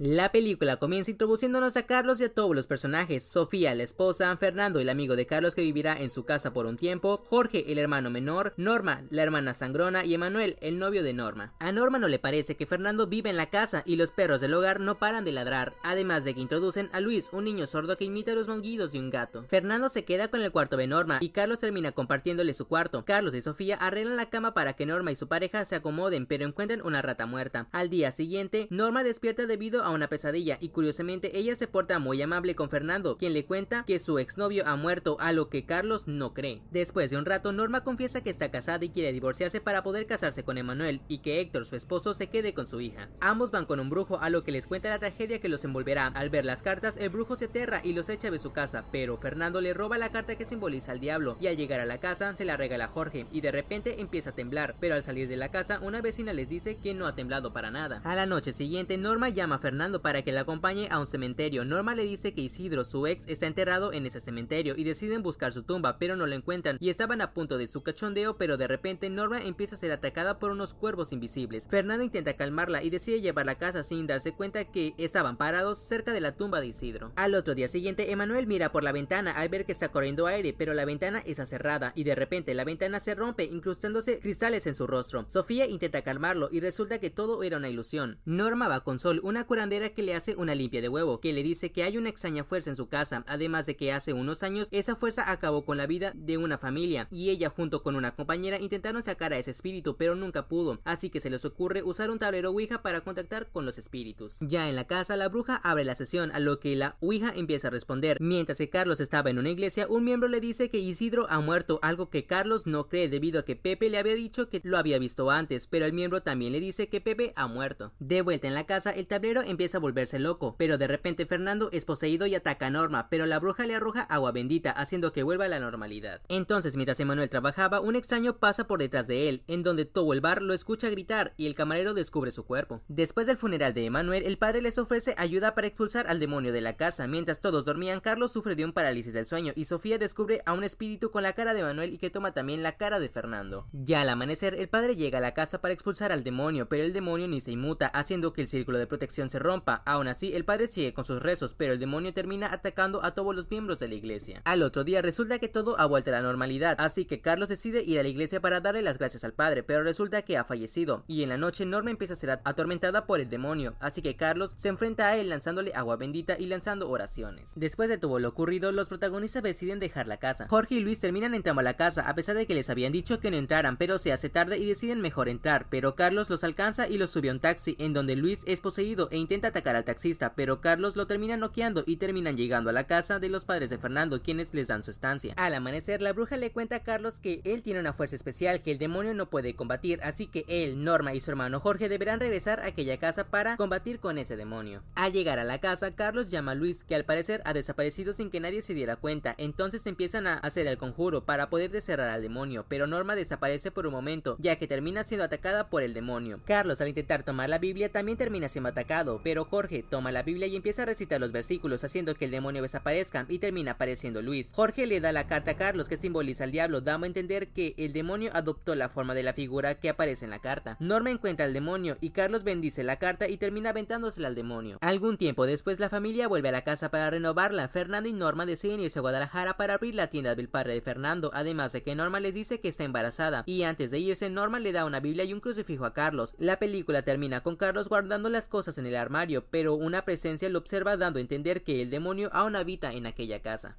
La película comienza introduciéndonos a Carlos y a todos los personajes, Sofía, la esposa, Fernando, el amigo de Carlos que vivirá en su casa por un tiempo, Jorge, el hermano menor, Norma, la hermana sangrona y Emanuel, el novio de Norma. A Norma no le parece que Fernando vive en la casa y los perros del hogar no paran de ladrar, además de que introducen a Luis, un niño sordo que imita los maullidos de un gato. Fernando se queda con el cuarto de Norma y Carlos termina compartiéndole su cuarto. Carlos y Sofía arreglan la cama para que Norma y su pareja se acomoden, pero encuentran una rata muerta. Al día siguiente, Norma despierta debido a a una pesadilla y curiosamente ella se porta muy amable con Fernando, quien le cuenta que su exnovio ha muerto, a lo que Carlos no cree. Después de un rato, Norma confiesa que está casada y quiere divorciarse para poder casarse con Emanuel y que Héctor, su esposo, se quede con su hija. Ambos van con un brujo, a lo que les cuenta la tragedia que los envolverá. Al ver las cartas, el brujo se aterra y los echa de su casa, pero Fernando le roba la carta que simboliza al diablo y al llegar a la casa se la regala a Jorge y de repente empieza a temblar, pero al salir de la casa una vecina les dice que no ha temblado para nada. A la noche siguiente, Norma llama a Fernando para que la acompañe a un cementerio. Norma le dice que Isidro, su ex, está enterrado en ese cementerio y deciden buscar su tumba, pero no lo encuentran y estaban a punto de su cachondeo, pero de repente Norma empieza a ser atacada por unos cuervos invisibles. Fernando intenta calmarla y decide llevarla a casa sin darse cuenta que estaban parados cerca de la tumba de Isidro. Al otro día siguiente, Emanuel mira por la ventana al ver que está corriendo aire, pero la ventana está cerrada y de repente la ventana se rompe incrustándose cristales en su rostro. Sofía intenta calmarlo y resulta que todo era una ilusión. Norma va con Sol, una curandera que le hace una limpia de huevo, que le dice que hay una extraña fuerza en su casa, además de que hace unos años esa fuerza acabó con la vida de una familia y ella junto con una compañera intentaron sacar a ese espíritu pero nunca pudo, así que se les ocurre usar un tablero Ouija para contactar con los espíritus. Ya en la casa la bruja abre la sesión a lo que la Ouija empieza a responder. Mientras que Carlos estaba en una iglesia, un miembro le dice que Isidro ha muerto, algo que Carlos no cree debido a que Pepe le había dicho que lo había visto antes, pero el miembro también le dice que Pepe ha muerto. De vuelta en la casa, el tablero empieza a volverse loco, pero de repente Fernando es poseído y ataca a Norma, pero la bruja le arroja agua bendita, haciendo que vuelva a la normalidad. Entonces, mientras Emanuel trabajaba, un extraño pasa por detrás de él, en donde todo el bar lo escucha gritar y el camarero descubre su cuerpo. Después del funeral de Emanuel, el padre les ofrece ayuda para expulsar al demonio de la casa. Mientras todos dormían, Carlos sufre de un parálisis del sueño y Sofía descubre a un espíritu con la cara de Emanuel y que toma también la cara de Fernando. Ya al amanecer, el padre llega a la casa para expulsar al demonio, pero el demonio ni se inmuta, haciendo que el círculo de protección se rompa. Aún así, el padre sigue con sus rezos, pero el demonio termina atacando a todos los miembros de la iglesia. Al otro día resulta que todo ha vuelto a la normalidad, así que Carlos decide ir a la iglesia para darle las gracias al padre, pero resulta que ha fallecido, y en la noche Norma empieza a ser atormentada por el demonio, así que Carlos se enfrenta a él lanzándole agua bendita y lanzando oraciones. Después de todo lo ocurrido, los protagonistas deciden dejar la casa. Jorge y Luis terminan entrando a la casa, a pesar de que les habían dicho que no entraran, pero se hace tarde y deciden mejor entrar, pero Carlos los alcanza y los sube a un taxi, en donde Luis es poseído e intenta atacar al taxista, pero Carlos lo termina noqueando y terminan llegando a la casa de los padres de Fernando, quienes les dan su estancia. Al amanecer, la bruja le cuenta a Carlos que él tiene una fuerza especial que el demonio no puede combatir, así que él, Norma y su hermano Jorge deberán regresar a aquella casa para combatir con ese demonio. Al llegar a la casa, Carlos llama a Luis, que al parecer ha desaparecido sin que nadie se diera cuenta, entonces empiezan a hacer el conjuro para poder desterrar al demonio, pero Norma desaparece por un momento, ya que termina siendo atacada por el demonio. Carlos al intentar tomar la Biblia también termina siendo atacado, pero Jorge toma la Biblia y empieza a recitar los versículos haciendo que el demonio desaparezca y termina apareciendo Luis. Jorge le da la carta a Carlos que simboliza al diablo, dando a entender que el demonio adoptó la forma de la figura que aparece en la carta. Norma encuentra al demonio y Carlos bendice la carta y termina aventándosela al demonio. Algún tiempo después la familia vuelve a la casa para renovarla. Fernando y Norma deciden irse a Guadalajara para abrir la tienda del padre de Fernando, además de que Norma les dice que está embarazada y antes de irse Norma le da una Biblia y un crucifijo a Carlos. La película termina con Carlos guardando las cosas en el armario, pero una presencia lo observa dando a entender que el demonio aún habita en aquella casa.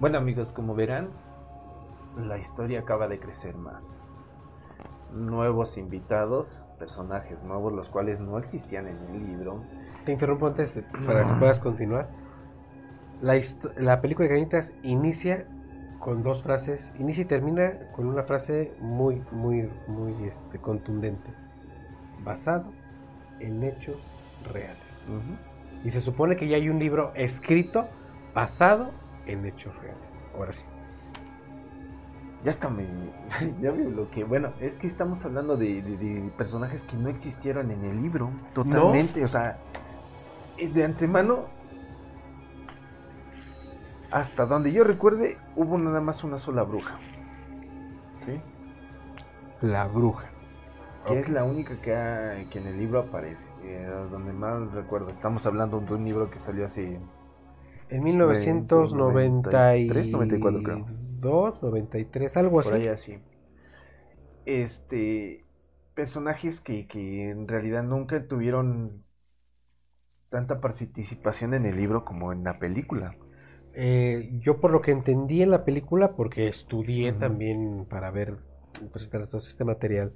Bueno amigos, como verán, la historia acaba de crecer más. Nuevos invitados, personajes nuevos, los cuales no existían en el libro. Te interrumpo antes de- para que puedas continuar. La, la película de Cañitas inicia con dos frases, inicia y termina con una frase muy, muy, muy este, contundente. Basado en hechos reales. Y se supone que ya hay un libro escrito basado en hechos reales. Ahora sí. Ya está, me, ya me bloqueé. Bueno, es que estamos hablando de, de- de personajes que no existieron en el libro. Totalmente, o sea, eh, de antemano, hasta donde yo recuerde, hubo nada más una sola bruja. ¿Sí? La bruja. Que es la única que, ha- que en el libro aparece. eh, donde más recuerdo. Estamos hablando de un libro que salió hace. En 1993, 94 creo. 93, algo así. Por ahí así. Este. Personajes que, que en realidad nunca tuvieron tanta participación en el libro como en la película. Eh, yo por lo que entendí en la película, porque estudié también para ver, presentar todo este material,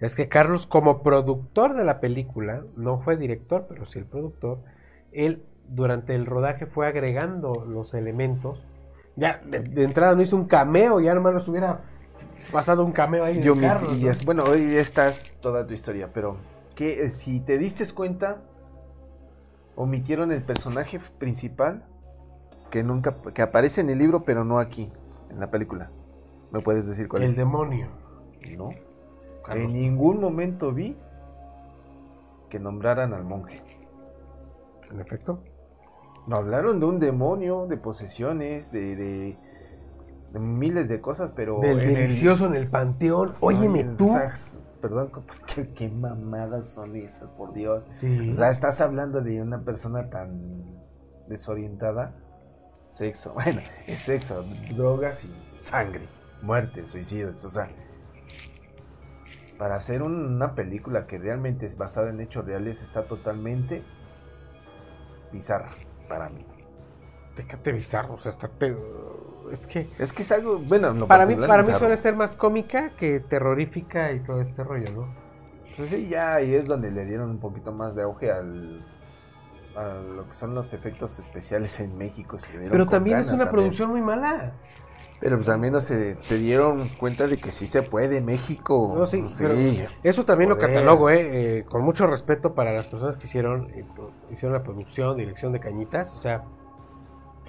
es que Carlos, como productor de la película, no fue director, pero sí el productor, él durante el rodaje fue agregando los elementos. Ya de, de entrada no hizo un cameo, ya hermano estuviera pasado un cameo ahí. de Yo mi- Carlos, ¿no? bueno, hoy estás toda tu historia, pero que si te diste cuenta, omitieron el personaje principal que nunca que aparece en el libro, pero no aquí, en la película. ¿Me puedes decir cuál El es? demonio. No. Carlos. En ningún momento vi que nombraran al monje. En efecto. No hablaron de un demonio, de posesiones, de, de- de miles de cosas, pero Del en el- delicioso en el panteón. Óyeme Ay, tú. perdón, ¿qué, qué mamadas son esas, por Dios. Sí. O sea, estás hablando de una persona tan desorientada. Sexo, bueno, es sexo, drogas y sangre, muerte, suicidios, o sea. Para hacer un- una película que realmente es basada en hechos reales está totalmente bizarra para mí. Déjate bizarro, o sea, está te- es que Es que es algo, bueno, en lo para mí para mí suele ser más cómica que terrorífica y todo este rollo, ¿no? Pues sí, ya ahí es donde le dieron un poquito más de auge al a lo que son los efectos especiales en México. se le dieron Pero también es una también. producción muy mala. Pero pues al menos se, se dieron cuenta de que sí se puede México. No, sí, Sí. pero Eso también lo catalogo, ¿eh? Eh, con mucho respeto para las personas que hicieron, eh, hicieron la producción, dirección de Cañitas. O sea,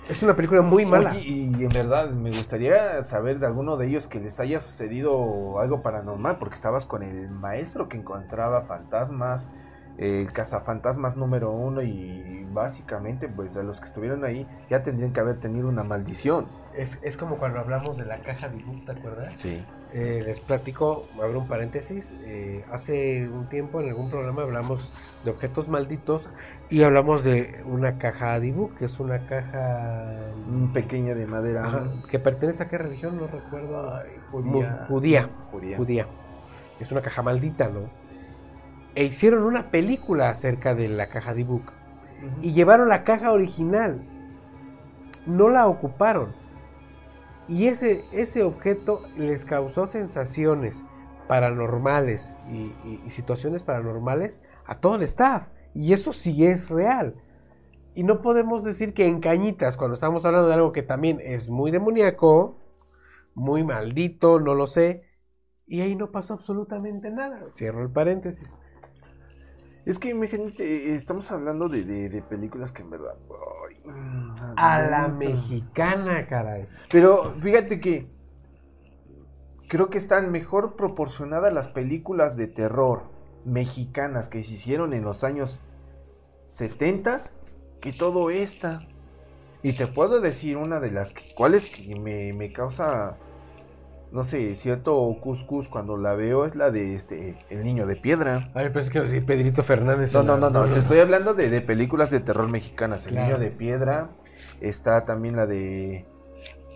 es una película muy mala. Oye, y en verdad me gustaría saber de alguno de ellos que les haya sucedido algo paranormal, porque estabas con el maestro que encontraba fantasmas, el cazafantasmas número uno, y básicamente, pues a los que estuvieron ahí ya tendrían que haber tenido una maldición. Es, es como cuando hablamos de la caja de Book, ¿te acuerdas? Sí. Eh, les platico, abro un paréntesis. eh, hace un tiempo en algún programa hablamos de objetos malditos y hablamos de una caja Adibu, que es una caja Un pequeño de madera. ajá, que pertenece a qué religión, no recuerdo. judía. Mus- judía. Judía. judía. Es una caja maldita, ¿no? E hicieron una película acerca de la caja de book y llevaron la caja original. No la ocuparon. Y ese, ese objeto les causó sensaciones paranormales y, y- y situaciones paranormales a todo el staff. Y eso sí es real. Y no podemos decir que en cañitas, cuando estamos hablando de algo que también es muy demoníaco, muy maldito, no lo sé, y ahí no pasó absolutamente nada. Cierro el paréntesis. Es que imagínate, estamos hablando de, de- de películas que en verdad. ay, o sea, A la mexicana, caray. Pero fíjate que creo que están mejor proporcionadas las películas de terror mexicanas que se hicieron en los años 70 que todo esta. Y te puedo decir una de las que, cuales que me, me causa, no sé, cierto cuscus cuando la veo es la de este El Niño de Piedra. A ver, pensé que decir Pedrito Fernández. No, no, no, no, te estoy hablando de, de películas de terror mexicanas. El Claro. Niño de Piedra, está también la de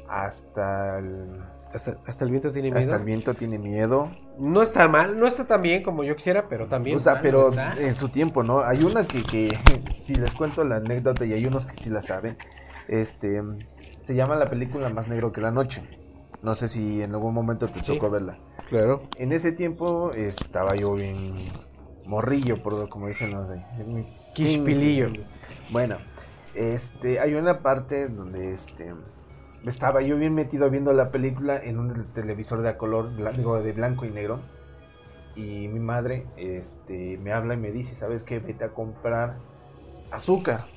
Hasta el, Hasta, hasta el viento tiene miedo. hasta el viento tiene miedo. No está mal, no está tan bien como yo quisiera, pero también. o sea, mal pero no en su tiempo, ¿no? Hay una que, que si les cuento la anécdota y hay unos que sí la saben, este, se llama la película Más Negro que la Noche. No sé si en algún momento te Sí. tocó verla. Claro. En ese tiempo estaba yo bien morrillo, por como dicen los de... Quishpilillo. Bueno, este, hay una parte donde este estaba yo bien metido viendo la película en un televisor de a color, digo, de blanco y negro. Y mi madre este, me habla y me dice, ¿sabes qué? Vete a comprar azúcar.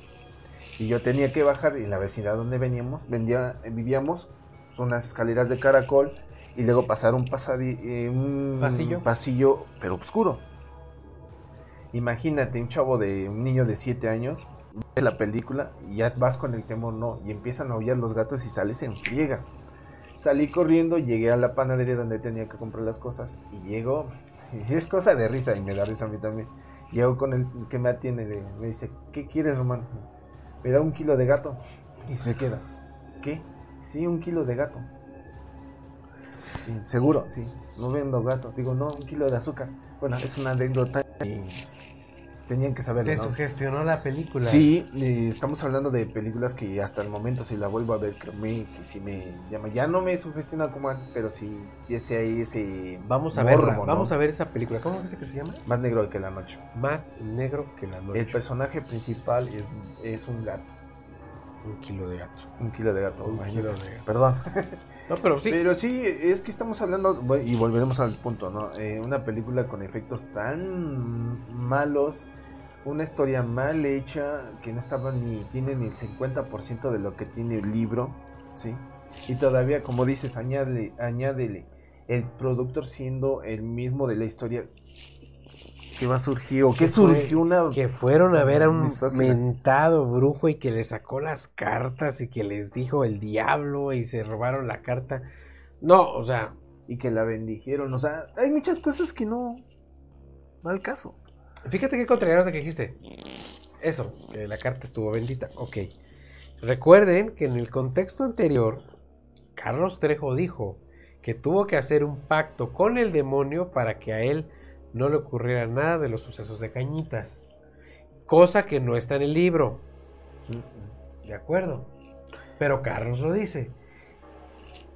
Y yo tenía que bajar en la vecindad donde veníamos, vendía, vivíamos, unas escaleras de caracol y luego pasar un, eh, un Pasillo. pasillo, pero oscuro. Imagínate un chavo de un niño de 7 años, ve la película y ya vas con el temor, no, y empiezan a aullar los gatos y sales en friega. Salí corriendo, llegué a la panadería donde tenía que comprar las cosas y llego, y es cosa de risa y me da risa a mí también. Llego con el que me atiende, de- me dice, ¿qué quieres, hermano? Me da un kilo de gato y se queda. ¿Qué? Sí, un kilo de gato. Seguro, sí, no vendo gato. Digo, no, un kilo de azúcar. Bueno, es una anécdota y pues, tenían que saberlo, Te ¿no? sugestionó la película. Sí, eh, estamos hablando de películas que hasta el momento si la vuelvo a ver, créeme que sí me llama. Ya no me sugestiona como antes, pero sí ese ahí ese Vamos a morbo, verla, ¿no? vamos a ver esa película. ¿Cómo dice que se llama? Más negro que la noche. Más negro que la noche. El personaje principal es, es un gato, Un kilo de gato. un kilo de gato. Un kilo de gato. Perdón. No, pero sí. Pero sí, es que estamos hablando, y volveremos al punto, ¿no? Eh, una película con efectos tan malos, una historia mal hecha, que no estaba ni, tiene ni el 50% de lo que tiene el libro, ¿sí? Y todavía, como dices, añádele, añádele el productor siendo el mismo de la historia que va a surgir, o que surgió una... Que fueron a ver a un Misógina. mentado brujo y que le sacó las cartas y que les dijo el diablo y se robaron la carta. No, o sea, Y que la bendijeron, o sea, hay muchas cosas que no... va al caso. fíjate qué contrario de que dijiste. Eso, que la carta estuvo bendita. Ok. Recuerden que en el contexto anterior, Carlos Trejo dijo que tuvo que hacer un pacto con el demonio para que a él no le ocurriera nada de los sucesos de Cañitas. Cosa que no está en el libro. De acuerdo. Pero Carlos lo dice.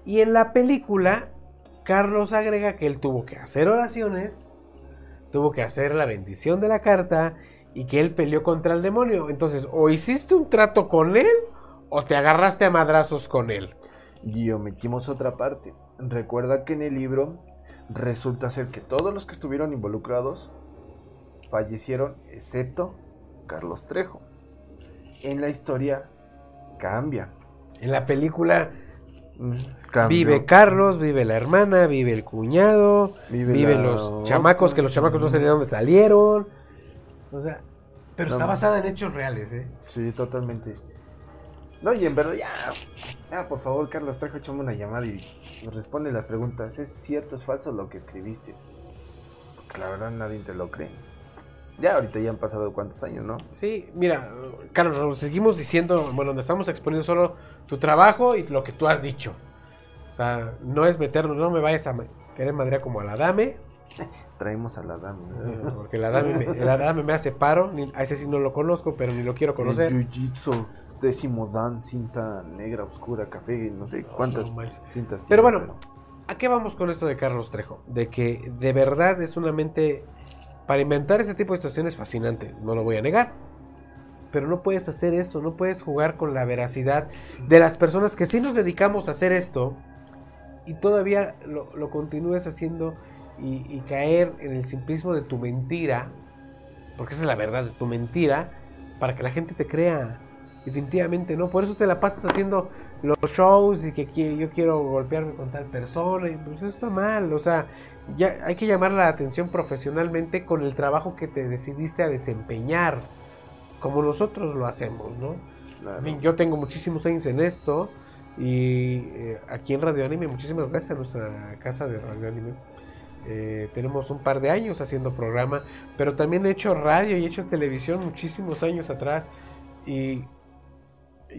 Y en la película, Carlos agrega que él tuvo que hacer oraciones, tuvo que hacer la bendición de la carta y que él peleó contra el demonio. Entonces, o hiciste un trato con él o te agarraste a madrazos con él. Y omitimos otra parte. Recuerda que en el libro resulta ser que todos los que estuvieron involucrados fallecieron excepto Carlos Trejo. En la historia cambia. En la película Mm, vive Carlos, vive la hermana, vive el cuñado, Vive viven la los chamacos, que los chamacos no sé de dónde salieron. O sea, pero No, está basada en hechos reales, ¿eh? Sí, totalmente. No, y en verdad, ya, ya, por favor, Carlos Trejo, échame una llamada y responde las preguntas. ¿Es cierto, es falso lo que escribiste? Porque la verdad nadie te lo cree. Ya ahorita ya han pasado cuántos años, ¿no? Sí, mira, Carlos, seguimos diciendo, bueno, donde estamos exponiendo solo tu trabajo y lo que tú has dicho. O sea, no es meternos, no me vayas a querer madrear como a la dame, Traemos a la dama. eh, porque la dame, me, la dame me hace paro, ni- a ese sí no lo conozco, pero ni lo quiero conocer. El Jiu-Jitsu, décimo dan, cinta negra, oscura, café, no sé cuántas no cintas Pero tiene, bueno, ¿a qué vamos con esto de Carlos Trejo? De que de verdad es una mente, para inventar este tipo de situaciones, fascinante, no lo voy a negar. Pero no puedes hacer eso, no puedes jugar con la veracidad de las personas que sí nos dedicamos a hacer esto y todavía lo, lo continúes haciendo y, y caer en el simplismo de tu mentira, porque esa es la verdad de tu mentira, para que la gente te crea. Definitivamente no, por eso te la pasas haciendo los shows y que yo quiero golpearme con tal persona, y pues eso está mal, o sea, ya hay que llamar la atención profesionalmente con el trabajo que te decidiste a desempeñar, como nosotros lo hacemos, ¿no? Claro. Yo tengo muchísimos años en esto y eh, aquí en Radio Anime, muchísimas gracias a nuestra casa de Radio Anime. Eh, tenemos un par de años haciendo programa, pero también he hecho radio y he hecho televisión muchísimos años atrás y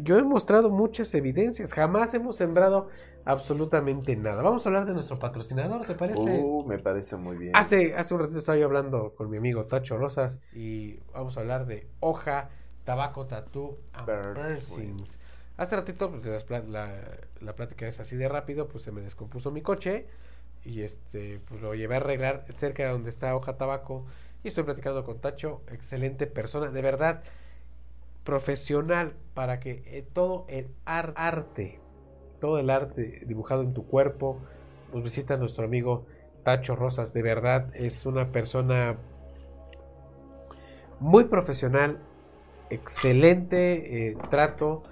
yo he mostrado muchas evidencias, jamás hemos sembrado absolutamente nada. Vamos a hablar de nuestro patrocinador, ¿te parece? Uh, me parece muy bien. Hace, hace un ratito estaba yo hablando con mi amigo Tacho Rosas y vamos a hablar de hoja, tabaco, tatú, Piercings. Hace ratito, pues, la, la plática es así de rápido, pues se me descompuso mi coche y este, pues lo llevé a arreglar cerca de donde está hoja tabaco y estoy platicando con Tacho, excelente persona, de verdad, profesional para que eh, todo el ar- arte, todo el arte dibujado en tu cuerpo, nos visita nuestro amigo Tacho Rosas, de verdad es una persona muy profesional, excelente eh, trato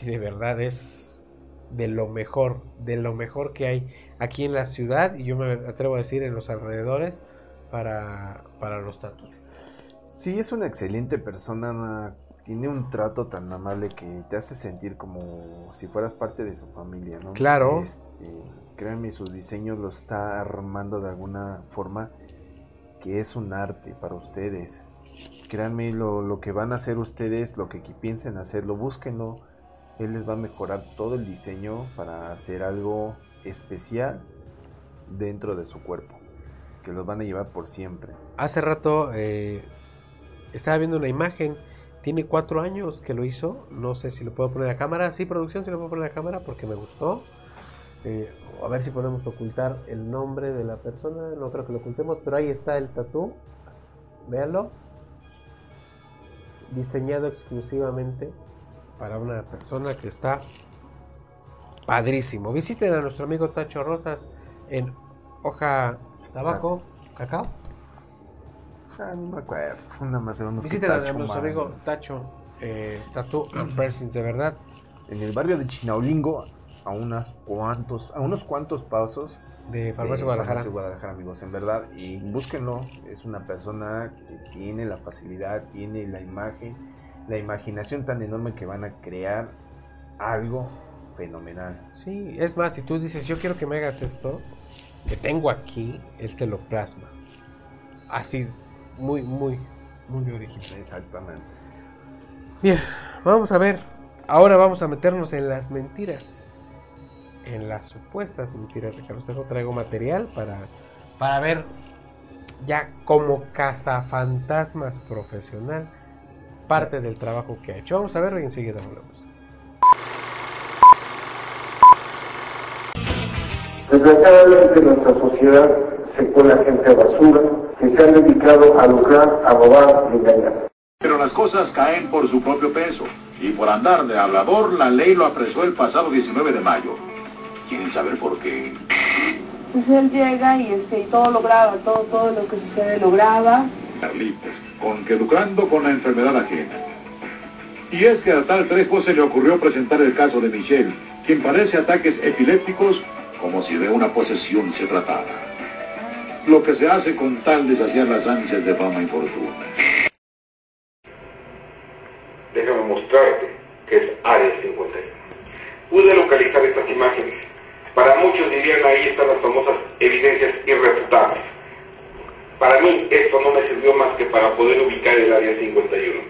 y de verdad es de lo mejor, de lo mejor que hay aquí en la ciudad y yo me atrevo a decir en los alrededores para, para los tatus. Sí, es una excelente persona. Tiene un trato tan amable que te hace sentir como si fueras parte de su familia, ¿no? Claro. Este, créanme, sus diseños los está armando de alguna forma que es un arte para ustedes. Créanme, lo, lo que van a hacer ustedes, lo que piensen hacerlo, búsquenlo. Él les va a mejorar todo el diseño para hacer algo especial dentro de su cuerpo. Que los van a llevar por siempre. Hace rato eh, estaba viendo una imagen. Tiene cuatro años que lo hizo. No sé si lo puedo poner a cámara. Sí, producción, si lo puedo poner a cámara porque me gustó. Eh, a ver si podemos ocultar el nombre de la persona. No creo que lo ocultemos, pero ahí está el tatú. Véanlo. Diseñado exclusivamente para una persona que está padrísimo. Visiten a nuestro amigo Tacho Rosas en hoja tabaco, cacao. Ah, no me acuerdo. Nada más sabemos que Visiten a Tacho, nuestro man. amigo Tacho eh, Tattoo and de verdad. En el barrio de Chinaulingo, a, unas cuantos, a unos cuantos pasos De Farmacia Guadalajara. Farmacia Guadalajara, amigos, en verdad. Y búsquenlo. Es una persona que tiene la facilidad, tiene la imagen, la imaginación tan enorme que van a crear algo fenomenal. Sí, es más, si tú dices, yo quiero que me hagas esto, que tengo aquí, él te lo plasma. Así, muy, muy, muy original. Exactamente. Bien, vamos a ver. Ahora vamos a meternos en las mentiras. En las supuestas mentiras de Carlos Trejo. Traigo material para, para ver ya como cazafantasmas profesional parte del trabajo que ha hecho. Vamos a verlo y enseguida volvemos. Desgraciadamente en nuestra sociedad se cuela gente basura que se han dedicado a lucrar, a robar y engañar. Pero las cosas caen por su propio peso. Y por andar de hablador, la ley lo apresó el pasado 19 de mayo. ¿Quieren saber por qué? Entonces él llega y, este, y todo lo graba, todo, todo lo que sucede lo graba. Carlitos, con que lucrando con la enfermedad ajena. Y es que a tal Trejo se le ocurrió presentar el caso de Michelle, quien padece ataques epilépticos como si de una posesión se tratara. Lo que se hace con tal de saciar las ansias de fama y fortuna. Déjame mostrarte que es Área 51. Pude localizar estas imágenes. Para muchos dirían ahí están las famosas evidencias irrefutables. Para mí esto no me sirvió más que para poder ubicar el Área 51.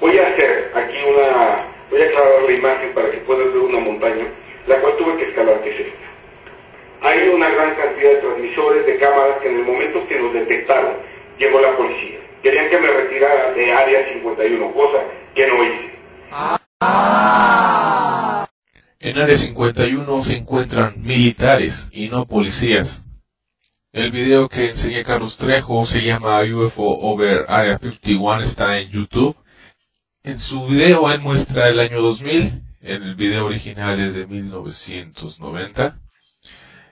Voy a hacer aquí una... Voy a aclarar la imagen para que puedas ver una montaña, la cual tuve que escalar, que es esta. Hay una gran cantidad de transmisores de cámaras que en el momento que nos detectaron, llegó la policía. Querían que me retirara de Área 51, cosa que no hice. En Área 51 se encuentran militares y no policías. El video que enseñé Carlos Trejo se llama UFO Over Area 51, está en YouTube. En su video él muestra el año 2000, en el video original es de 1990.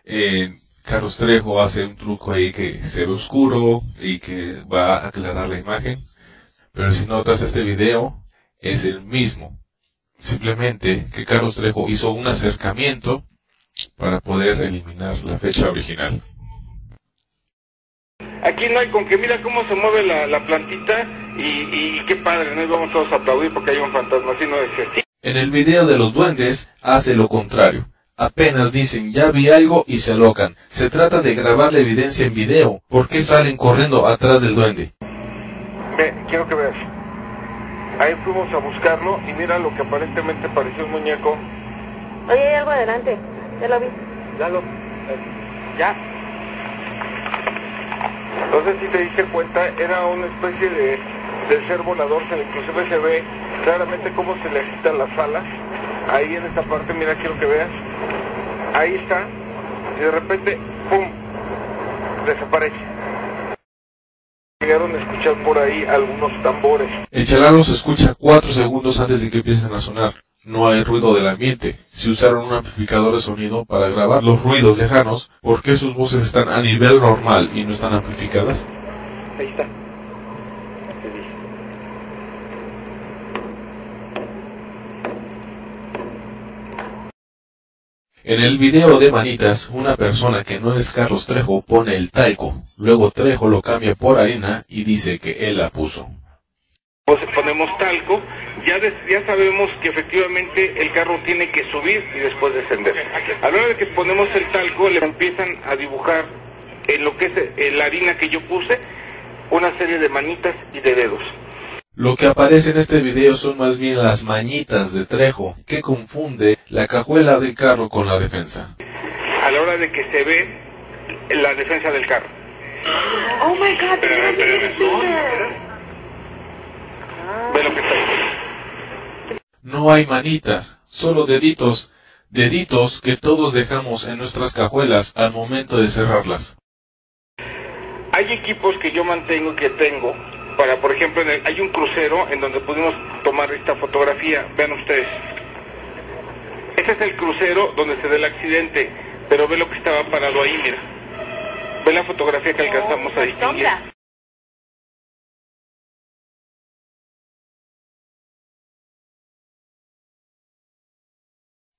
Eh, Carlos Trejo hace un truco ahí que se ve oscuro y que va a aclarar la imagen. Pero si notas este video, es el mismo. Simplemente que Carlos Trejo hizo un acercamiento para poder eliminar la fecha original. Aquí no hay con que mira cómo se mueve la, la plantita y, y qué padre, ¿no? Y vamos todos a aplaudir porque hay un fantasma, así no es. En el video de los duendes hace lo contrario. Apenas dicen ya vi algo y se alocan. Se trata de grabar la evidencia en video. ¿Por qué salen corriendo atrás del duende? Ve, quiero que veas. Ahí fuimos a buscarlo y mira lo que aparentemente pareció un muñeco. Oye, hay algo adelante, ya lo vi. Ya lo... Ya. No sé si te diste cuenta, era una especie de, de ser volador, que inclusive se ve claramente cómo se le agitan las alas. Ahí en esta parte, mira, quiero que veas. Ahí está. Y de repente, ¡pum! Desaparece. Llegaron a escuchar por ahí algunos tambores. El chalano se escucha 4 segundos antes de que empiecen a sonar. No hay ruido del ambiente. Si usaron un amplificador de sonido para grabar los ruidos lejanos, ¿por qué sus voces están a nivel normal y no están amplificadas? Ahí está. En el video de Manitas, una persona que no es Carlos Trejo pone el talco, luego Trejo lo cambia por harina y dice que él la puso. Pues ponemos talco, ya, des- ya sabemos que efectivamente el carro tiene que subir y después descender. A la hora de que ponemos el talco, le empiezan a dibujar en lo que es la harina que yo puse, una serie de manitas y de dedos. Lo que aparece en este video son más bien las mañitas de Trejo, que confunde la cajuela del carro con la defensa. A la hora de que se ve la defensa del carro. Oh my god, Espérame, espérame. Ve lo que está ahí. No hay manitas, solo deditos, deditos que todos dejamos en nuestras cajuelas al momento de cerrarlas. Hay equipos que yo mantengo y que tengo para, por ejemplo, en el- hay un crucero en donde pudimos tomar esta fotografía. Vean ustedes. Ese es el crucero donde se da el accidente, pero ve lo que estaba parado ahí, mira. Ve la fotografía que alcanzamos a distinguir.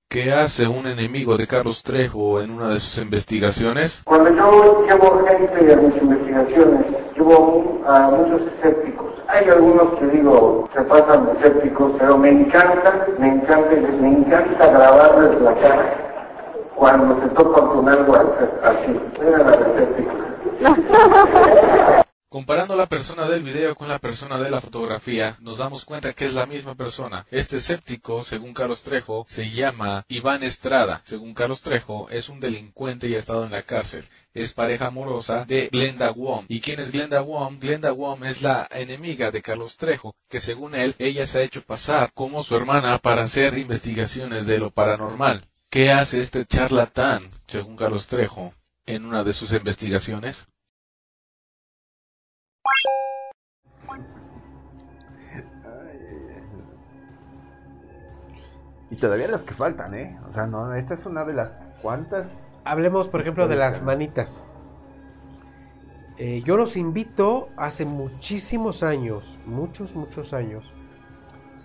¿Qué hace un enemigo de Carlos Trejo en una de sus investigaciones? Cuando yo llevo gente a mis investigaciones, a muchos escépticos. Hay algunos que digo, se pasan de escépticos, pero me encanta, me encanta, me encanta grabarles la cara cuando se topan con algo así. A los escépticos. Comparando la persona del video con la persona de la fotografía, nos damos cuenta que es la misma persona. Este escéptico, según Carlos Trejo, se llama Iván Estrada. Según Carlos Trejo, es un delincuente y ha estado en la cárcel. Es pareja amorosa de Glenda Wong. ¿Y quién es Glenda Wong? Glenda Wong es la enemiga de Carlos Trejo, que según él, ella se ha hecho pasar como su hermana para hacer investigaciones de lo paranormal. ¿Qué hace este charlatán, según Carlos Trejo, en una de sus investigaciones? Y todavía las que faltan, ¿eh? O sea, no, esta es una de las cuantas. Hablemos, por ejemplo, de las manitas. Eh, yo los invito hace muchísimos años, muchos, muchos años.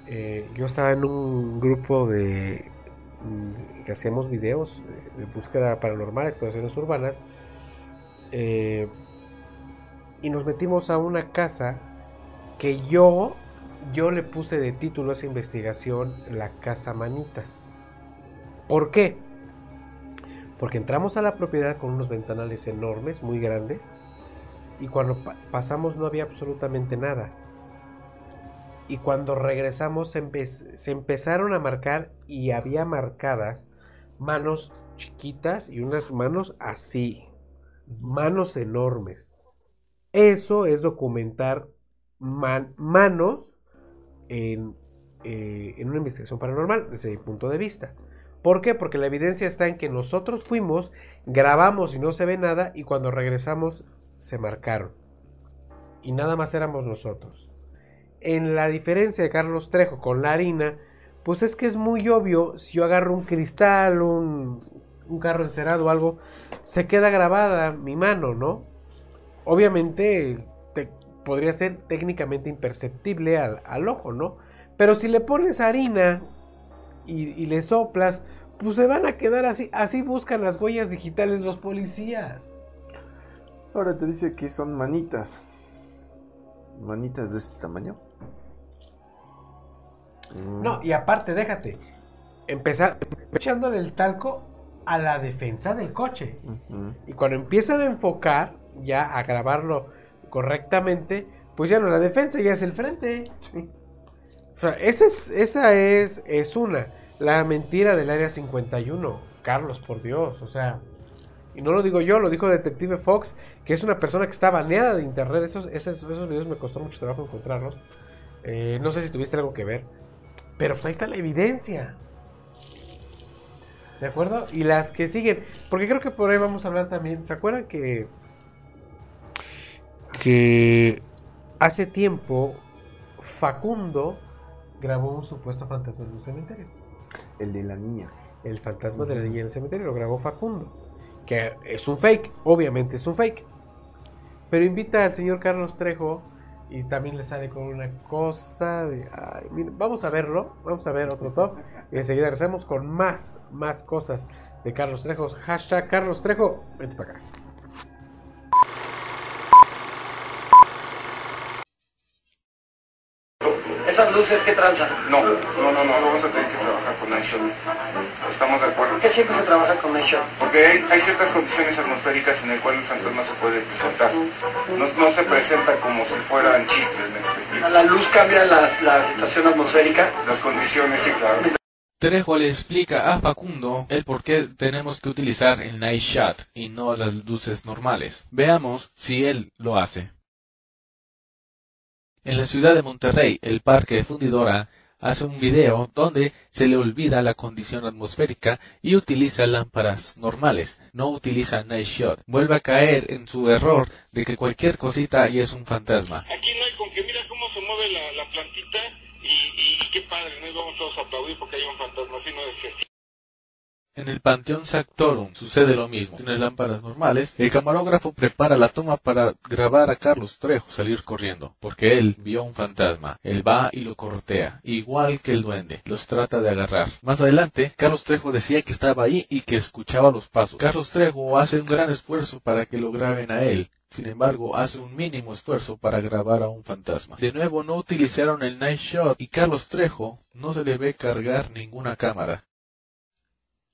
eh, yo estaba en un grupo de mm, que hacíamos videos de, de búsqueda paranormal, exploraciones urbanas. eh, y nos metimos a una casa que yo, yo le puse de título a esa investigación La Casa Manitas. ¿Por qué? Porque entramos a la propiedad con unos ventanales enormes, muy grandes, y cuando pa- pasamos no había absolutamente nada. Y cuando regresamos se, empe- se empezaron a marcar y había marcadas manos chiquitas y unas manos así, manos enormes. Eso es documentar man- manos en, eh, en una investigación paranormal desde mi punto de vista. ¿Por qué? Porque la evidencia está en que nosotros fuimos, grabamos y no se ve nada y cuando regresamos se marcaron. Y nada más éramos nosotros. En la diferencia de Carlos Trejo con la harina, pues es que es muy obvio, si yo agarro un cristal, un, un carro encerado o algo, se queda grabada mi mano, ¿no? Obviamente te- podría ser técnicamente imperceptible al, al ojo, ¿no? Pero si le pones harina y, y le soplas, pues se van a quedar así. Así buscan las huellas digitales los policías. Ahora te dice que son manitas. Manitas de este tamaño. Mm. No, y aparte, déjate. Empezar echándole el talco a la defensa del coche. Y cuando empiezan a enfocar, ya a grabarlo correctamente, pues ya no la defensa, ya es el frente. Sí. O sea, esa es, esa es, es una. La mentira del área 51. Carlos, por Dios. O sea. Y no lo digo yo, lo dijo Detective Fox, que es una persona que está baneada de internet. Esos, esos, esos videos me costó mucho trabajo encontrarlos. Eh, no sé si tuviste algo que ver. Pero pues ahí está la evidencia. ¿De acuerdo? Y las que siguen. Porque creo que por ahí vamos a hablar también. ¿Se acuerdan que. Que hace tiempo Facundo grabó un supuesto fantasma en un cementerio? El de la niña. El fantasma de la niña en el cementerio lo grabó Facundo. Que es un fake, obviamente es un fake. Pero invita al señor Carlos Trejo y también le sale con una cosa de... ay, vamos a verlo, vamos a ver otro top. Y enseguida regresamos con más, más cosas de Carlos Trejo. Hashtag Carlos Trejo, vente para acá. ¿Esas luces qué tranza? No, no, no, no, vamos a tener que trabajar con Nightshot. Estamos de acuerdo. ¿Por qué siempre se trabaja con Nightshot? Porque hay, hay ciertas condiciones atmosféricas en las cuales el fantasma se puede presentar. No, no se presenta como si fueran ¿me explico? ¿La luz cambia la, la situación atmosférica? Las condiciones, sí, claro. Trejo le explica a Facundo el por qué tenemos que utilizar el night shot y no las luces normales. Veamos si él lo hace. En la ciudad de Monterrey, el parque de Fundidora hace un video donde se le olvida la condición atmosférica y utiliza lámparas normales, no utiliza night shot. Vuelve a caer en su error de que cualquier cosita y es un fantasma. Aquí no hay con que mira cómo se mueve la, la plantita y, y, qué padre, ¿no? Y vamos todos a aplaudir porque hay un fantasma, así no es. En el Panteón Sanctorum sucede lo mismo. Tiene lámparas normales. El camarógrafo prepara la toma para grabar a Carlos Trejo salir corriendo, porque él vio un fantasma. Él va y lo cortea, igual que el duende. Los trata de agarrar. Más adelante, Carlos Trejo decía que estaba ahí y que escuchaba los pasos. Carlos Trejo hace un gran esfuerzo para que lo graben a él. Sin embargo, hace un mínimo esfuerzo para grabar a un fantasma. De nuevo, no utilizaron el night shot y Carlos Trejo no se le ve cargar ninguna cámara.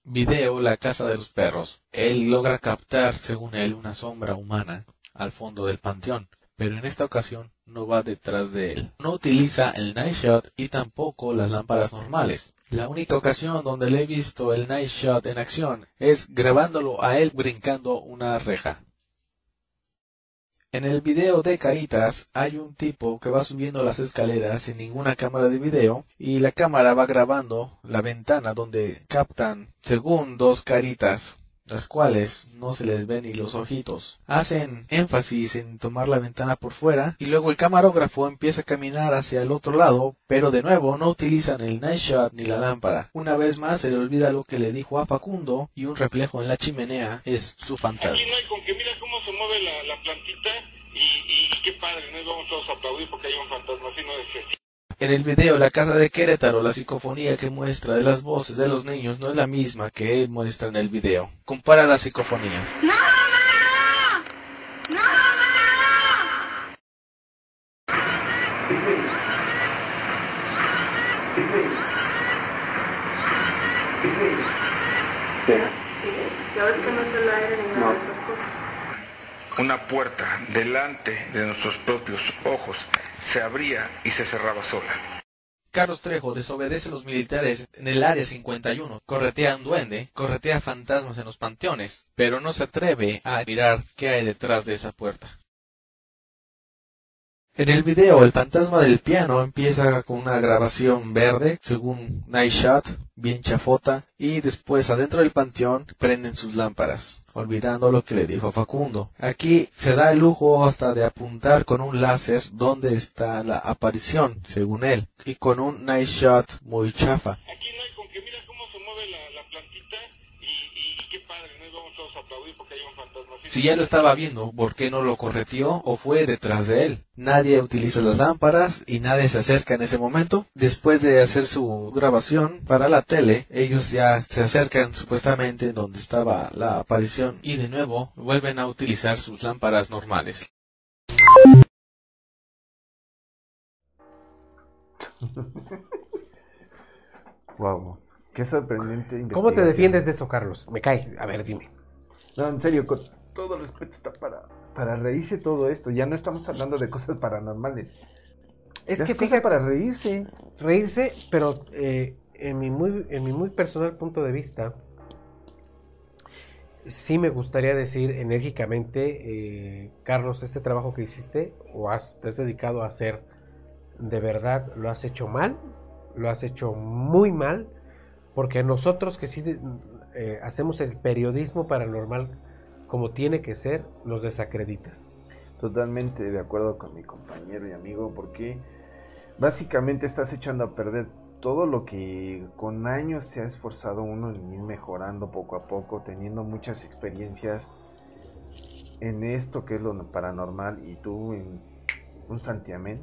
Video La Casa de los Perros. Él logra captar, según él, una sombra humana al fondo del panteón, pero en esta ocasión no va detrás de él. No utiliza el night shot y tampoco las lámparas normales. La única ocasión donde le he visto el night shot en acción es grabándolo a él brincando una reja. En el video de Caritas hay un tipo que va subiendo las escaleras sin ninguna cámara de video y la cámara va grabando la ventana donde captan según dos caritas las cuales no se les ven ni los ojitos. Hacen énfasis en tomar la ventana por fuera y luego el camarógrafo empieza a caminar hacia el otro lado, pero de nuevo no utilizan el night shot ni la lámpara. Una vez más se le olvida lo que le dijo a Facundo y un reflejo en la chimenea es su fantasma. Aquí hay con que mira cómo se mueve la, la plantita y, porque hay un fantasma, así no es que... En el video La Casa de Querétaro, la psicofonía que muestra de las voces de los niños no es la misma que él muestra en el video. Compara las psicofonías. ¡No, no, Una puerta delante de nuestros propios ojos se abría y se cerraba sola. Carlos Trejo desobedece a los militares en el área 51, corretea a un duende, corretea fantasmas en los panteones, pero no se atreve a mirar qué hay detrás de esa puerta. En el video, el fantasma del piano empieza con una grabación verde, según Night Shot, bien chafota, y después adentro del panteón prenden sus lámparas, olvidando lo que le dijo Facundo. Aquí se da el lujo hasta de apuntar con un láser donde está la aparición, según él, y con un Night Shot muy chafa. Aquí no hay con que mira cómo se mueve la, la plantita y, y, y, qué padre, ¿no? vamos todos a aplaudir porque hay un fantasma. Si ya lo estaba viendo, ¿por qué no lo correteó o fue detrás de él? Nadie utiliza las lámparas y nadie se acerca en ese momento. Después de hacer su grabación para la tele, ellos ya se acercan supuestamente donde estaba la aparición y de nuevo vuelven a utilizar sus lámparas normales. wow, qué sorprendente ¿Cómo te defiendes de eso, Carlos? Me cae. A ver, dime. No, en serio, todo respeto está para, para reírse todo esto. Ya no estamos hablando de cosas paranormales. Es que cosa fíjate, para reírse. reírse, pero eh, en, mi muy, en mi muy personal punto de vista, sí me gustaría decir enérgicamente, eh, Carlos, este trabajo que hiciste o has, te has dedicado a hacer, de verdad lo has hecho mal, lo has hecho muy mal, porque nosotros que sí eh, hacemos el periodismo paranormal como tiene que ser, los desacreditas. Totalmente de acuerdo con mi compañero y amigo, porque básicamente estás echando a perder todo lo que con años se ha esforzado uno en ir mejorando poco a poco, teniendo muchas experiencias en esto que es lo paranormal y tú en un santiamén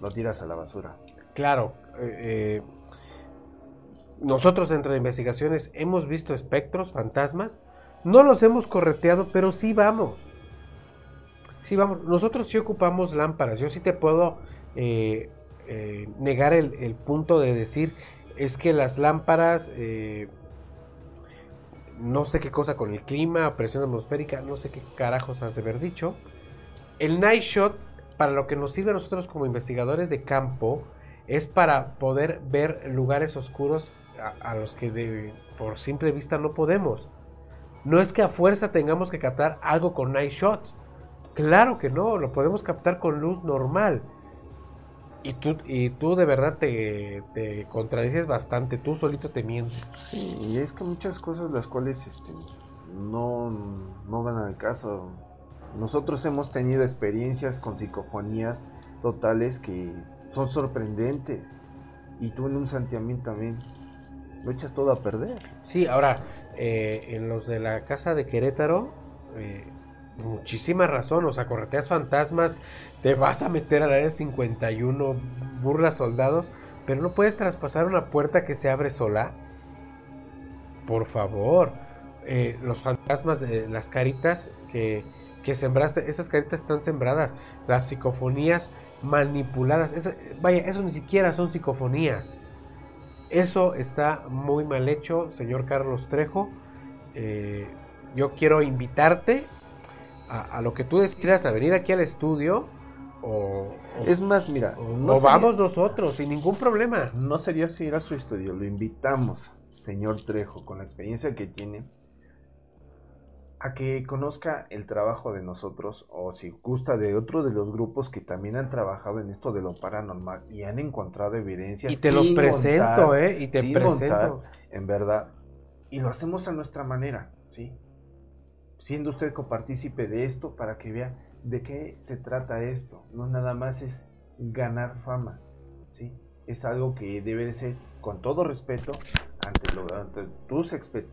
lo tiras a la basura. Claro, eh, eh, nosotros dentro de investigaciones hemos visto espectros, fantasmas, no los hemos correteado, pero sí vamos. Sí vamos, nosotros sí ocupamos lámparas, yo sí te puedo eh, eh, negar el, punto de decir, es que las lámparas, eh, no sé qué cosa con el clima, presión atmosférica, no sé qué carajos has de haber dicho. El night shot, para lo que nos sirve a nosotros como investigadores de campo, es para poder ver lugares oscuros a, los que por simple vista no podemos. No es que a fuerza tengamos que captar algo con night shot. Claro que no, lo podemos captar con luz normal. Y tú, y tú de verdad te, te contradices bastante, tú solito te mientes. Sí, y es que muchas cosas las cuales este, no, no van al caso. Nosotros hemos tenido experiencias con psicofonías totales que son sorprendentes. Y tú en un santiamén también lo echas todo a perder. Sí, ahora, eh, en los de la casa de Querétaro, eh, muchísima razón, o sea, correteas fantasmas, te vas a meter al área 51, burlas soldados, pero no puedes traspasar una puerta que se abre sola. Por favor, eh, los fantasmas de las caritas que, que sembraste, esas caritas están sembradas, las psicofonías manipuladas, vaya, eso ni siquiera son psicofonías. Eso está muy mal hecho, señor Carlos Trejo. Eh, yo quiero invitarte a, a lo que tú decidas a venir aquí al estudio o, o- Es más, mira, o- no o sería- vamos nosotros sin ningún problema. No sería si ir a su estudio, lo invitamos, señor Trejo, con la experiencia que tiene, a que conozca el trabajo de nosotros o si gusta de otro de los grupos que también han trabajado en esto de lo paranormal y han encontrado evidencias. Y te los presento, montar, ¿eh? Y te presento. montar, en verdad. Y lo hacemos a nuestra manera, ¿sí? Siendo usted copartícipe de esto para que vea de qué se trata esto. No nada más es ganar fama, ¿sí? Es algo que debe de ser con todo respeto ante, lo- ante tus expe-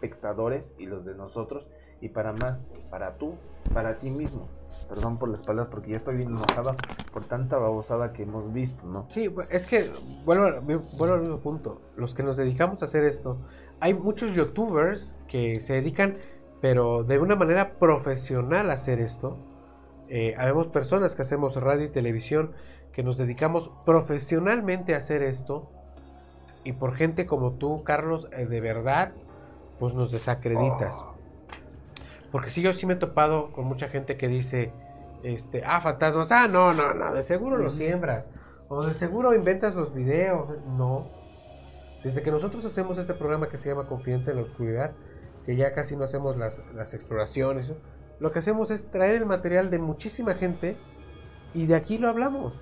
espectadores y los de nosotros y para más, para tú, para ti mismo. Perdón por las palabras porque ya estoy bien enojado por tanta babosada que hemos visto, ¿no? Sí, es que vuelvo, vuelvo al mismo punto. Los que nos dedicamos a hacer esto, hay muchos youtubers que se dedican, pero de una manera profesional a hacer esto. Eh, habemos personas que hacemos radio y televisión que nos dedicamos profesionalmente a hacer esto. Y por gente como tú, Carlos, eh, de verdad, pues nos desacreditas. Porque si yo sí me he topado con mucha gente que dice, este, ah, fantasmas, ah, no, no, no, de seguro los siembras. O de seguro inventas los videos. No. Desde que nosotros hacemos este programa que se llama Confidente en la Oscuridad, que ya casi no hacemos las, las exploraciones, lo que hacemos es traer el material de muchísima gente y de aquí lo hablamos.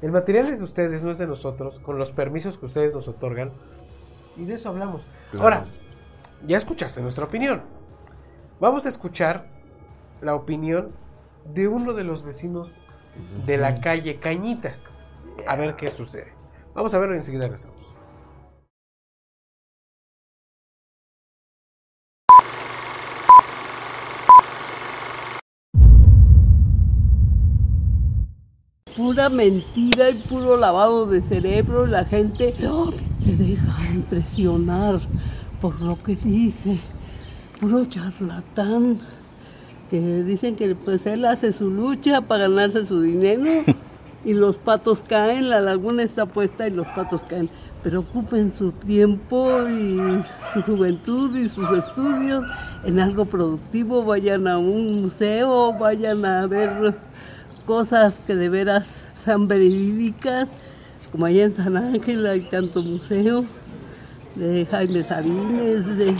El material es de ustedes, no es de nosotros, con los permisos que ustedes nos otorgan. Y de eso hablamos. Claro. Ahora, ya escuchaste nuestra opinión. Vamos a escuchar la opinión de uno de los vecinos de la calle Cañitas. A ver qué sucede. Vamos a verlo y enseguida regresamos. pura mentira y puro lavado de cerebro. La gente oh, se deja impresionar por lo que dice. Puro charlatán. Que dicen que pues él hace su lucha para ganarse su dinero y los patos caen, la laguna está puesta y los patos caen. Pero ocupen su tiempo y su juventud y sus estudios en algo productivo, vayan a un museo, vayan a ver cosas que de veras sean verídicas, como allá en San Ángel hay tanto museo de Jaime Sabines, de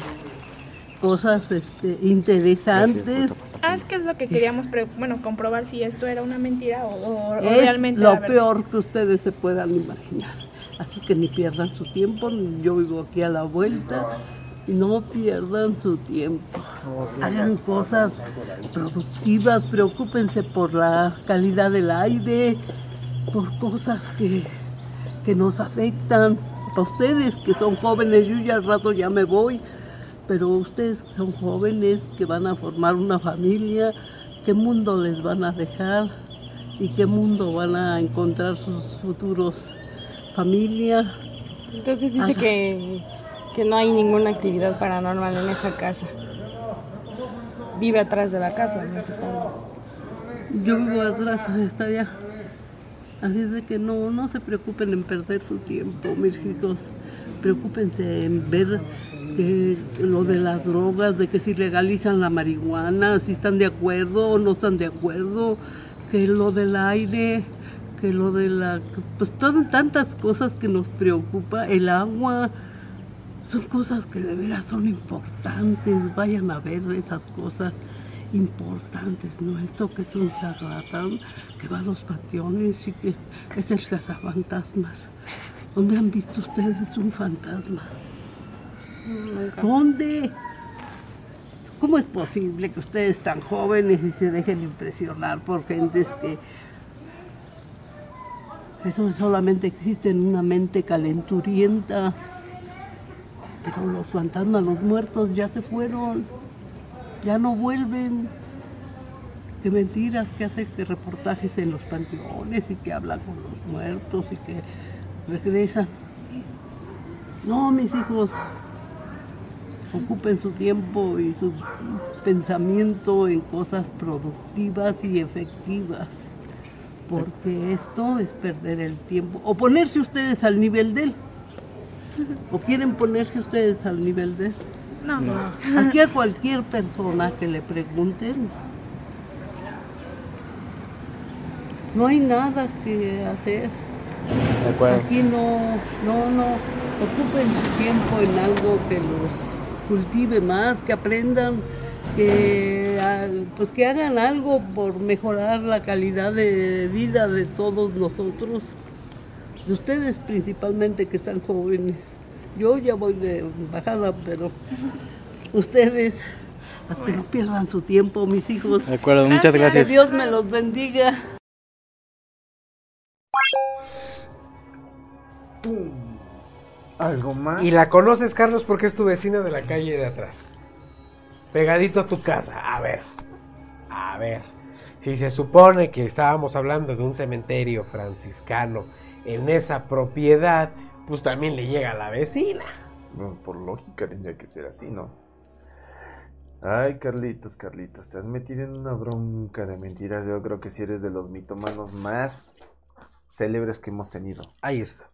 cosas este, interesantes. Ah, es que es lo que queríamos bueno, comprobar si esto era una mentira o, o- o realmente lo la peor que ustedes se puedan imaginar. Así que ni pierdan su tiempo, yo vivo aquí a la vuelta, y no pierdan su tiempo. Hagan cosas productivas, preocúpense por la calidad del aire, por cosas que, que nos afectan. Para ustedes que son jóvenes, yo ya al rato ya me voy, pero ustedes que son jóvenes, que van a formar una familia, ¿qué mundo les van a dejar? ¿Y qué mundo van a encontrar sus futuros familia? Entonces dice Ajá. que, que no hay ninguna actividad paranormal en esa casa. Vive atrás de la casa, no supongo. Yo vivo atrás, está allá. Así es de que no, no se preocupen en perder su tiempo, mis hijos. Preocúpense en ver que lo de las drogas, de que si legalizan la marihuana, si están de acuerdo o no están de acuerdo, que lo del aire, que lo de la... Pues todas tantas cosas que nos preocupa, el agua, son cosas que de veras son importantes, vayan a ver esas cosas importantes, no esto que es un charlatán que va a los panteones y que es el cazafantasmas. ¿Dónde han visto ustedes un fantasma? ¿Dónde? ¿Cómo es posible que ustedes tan jóvenes y se dejen impresionar por gentes que eso solamente existe en una mente calenturienta? Pero los fantasmas, los muertos ya se fueron, ya no vuelven. Qué mentiras que hace que reportajes en los panteones y que hablan con los muertos y que regresan. No, mis hijos, ocupen su tiempo y su pensamiento en cosas productivas y efectivas, porque esto es perder el tiempo, o ponerse ustedes al nivel de él, o quieren ponerse ustedes al nivel de él. No, no. Aquí a cualquier persona que le pregunten, no hay nada que hacer. De acuerdo. Aquí no, no, no, ocupen su tiempo en algo que los cultive más, que aprendan, que pues que hagan algo por mejorar la calidad de vida de todos nosotros, de ustedes principalmente que están jóvenes. Yo ya voy de bajada, pero ustedes, hasta que no pierdan su tiempo, mis hijos. De acuerdo, muchas gracias. Que Dios me los bendiga. ¿Algo más? Y la conoces, Carlos, porque es tu vecina de la calle de atrás. Pegadito a tu casa. A ver. A ver. Si se supone que estábamos hablando de un cementerio franciscano en esa propiedad, pues también le llega a la vecina. No, por lógica tendría que ser así, ¿no? Ay, Carlitos, Carlitos, te has metido en una bronca de mentiras. Yo creo que si eres de los mitomanos más célebres que hemos tenido. Ahí está.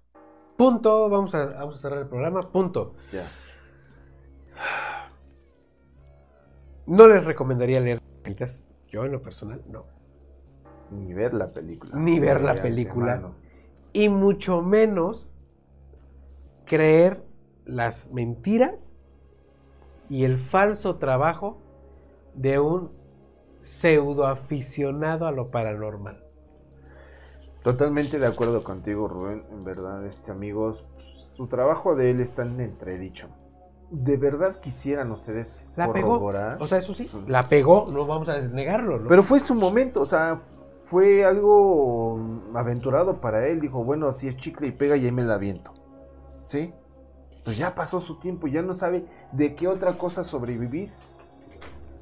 Punto. Vamos a, vamos a cerrar el programa. Punto. Ya. No les recomendaría leer novelas. Yo, en lo personal, no. Ni ver la película. Ni ver la película. Y mucho menos creer las mentiras y el falso trabajo de un pseudo aficionado a lo paranormal. Totalmente de acuerdo contigo, Rubén. En verdad, este amigos, su trabajo de él está en entredicho. ¿De verdad quisieran ustedes La pegó. corroborar? O sea, eso sí, la pegó, no vamos a negarlo, ¿no? Pero fue su momento, o sea, fue algo aventurado para él. Dijo, bueno, así es chicle y pega y ahí me la aviento. ¿Sí? Pues ya pasó su tiempo, ya no sabe de qué otra cosa sobrevivir.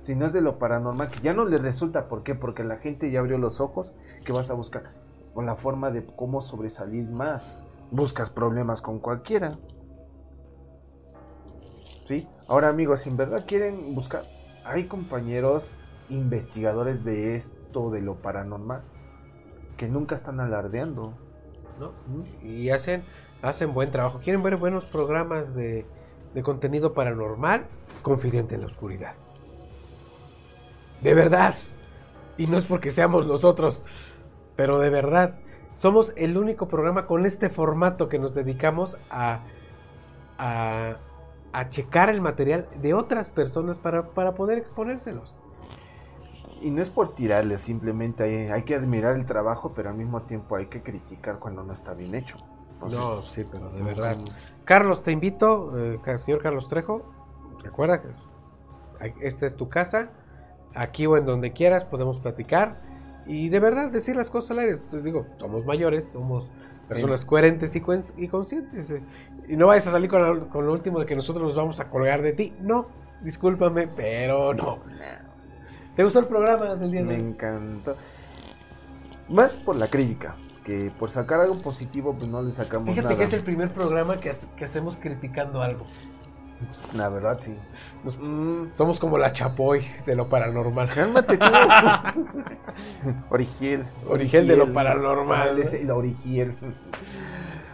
Si no es de lo paranormal, que ya no le resulta. ¿Por qué? Porque la gente ya abrió los ojos. ¿Qué vas a buscar? Con la forma de cómo sobresalir más. Buscas problemas con cualquiera. ¿Sí? Ahora amigos, si en verdad quieren buscar, hay compañeros investigadores de esto, de lo paranormal, que nunca están alardeando. ¿no? Y hacen, hacen buen trabajo. ¿Quieren ver buenos programas de, contenido paranormal? Confidente en la oscuridad. De verdad. Y no es porque seamos nosotros, pero de verdad. Somos el único programa con este formato que nos dedicamos a, a, a checar el material de otras personas para, para poder exponérselos. Y no es por tirarles, simplemente hay, hay que admirar el trabajo, pero al mismo tiempo hay que criticar cuando no está bien hecho. Entonces, no, sí, pero de verdad. Carlos, te invito, eh, señor Carlos Trejo, recuerda que esta es tu casa, aquí o en donde quieras podemos platicar y de verdad decir las cosas al aire. Te digo, somos mayores, somos personas Sí. coherentes y, y conscientes. eh, Y no vayas a salir con, lo- con lo último de que nosotros nos vamos a colgar de ti. No, discúlpame, pero no. ¿Te gustó el programa del día de Me hoy? encantó. Más por la crítica, que por sacar algo positivo, pues no le sacamos Fíjate nada. que es el primer programa que, hace- que hacemos criticando algo. La verdad, sí. Nos- somos como la chapoy de lo paranormal. Cálmate tú. Origiel. Origiel de lo paranormal. Es la Origiel.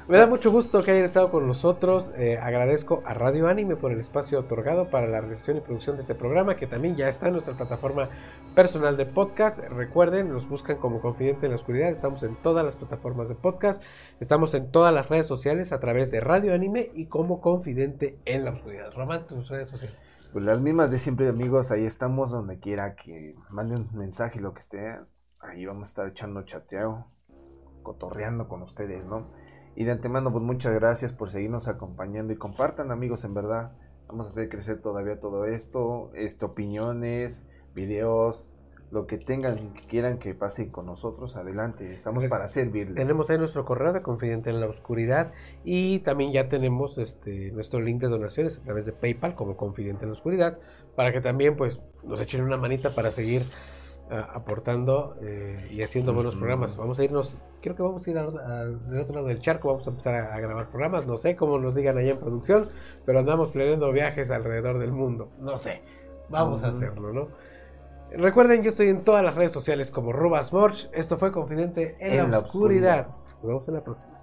Me da mucho gusto que hayan estado con nosotros. Eh, agradezco a Radio Anime por el espacio otorgado para la realización y producción de este programa, que también ya está en nuestra plataforma personal de podcast. Recuerden, nos buscan como Confidente en la Oscuridad. Estamos en todas las plataformas de podcast. Estamos en todas las redes sociales a través de Radio Anime y como Confidente en la Oscuridad. Román, tus redes sociales. Pues las mismas de siempre, amigos. Ahí estamos donde quiera que manden un mensaje, lo que esté. Ahí vamos a estar echando chateo, cotorreando con ustedes, ¿no? Y de antemano, pues muchas gracias por seguirnos acompañando y compartan, amigos, en verdad. Vamos a hacer crecer todavía todo esto, este, opiniones, videos, lo que tengan, que quieran que pasen con nosotros, adelante, estamos para servirles. Tenemos ahí nuestro correo de Confidente en la Oscuridad y también ya tenemos este nuestro link de donaciones a través de PayPal como Confidente en la Oscuridad para que también pues nos echen una manita para seguir aportando eh, y haciendo buenos programas. Vamos a irnos, creo que vamos a ir al, otro lado del charco, vamos a empezar a, a grabar programas, no sé cómo nos digan allá en producción, pero andamos planeando viajes alrededor del mundo, no sé, vamos a hacerlo, ¿no? Recuerden, yo estoy en todas las redes sociales como Rubas Morch. Esto fue Confidente en, la, oscuridad. Nos vemos en la próxima.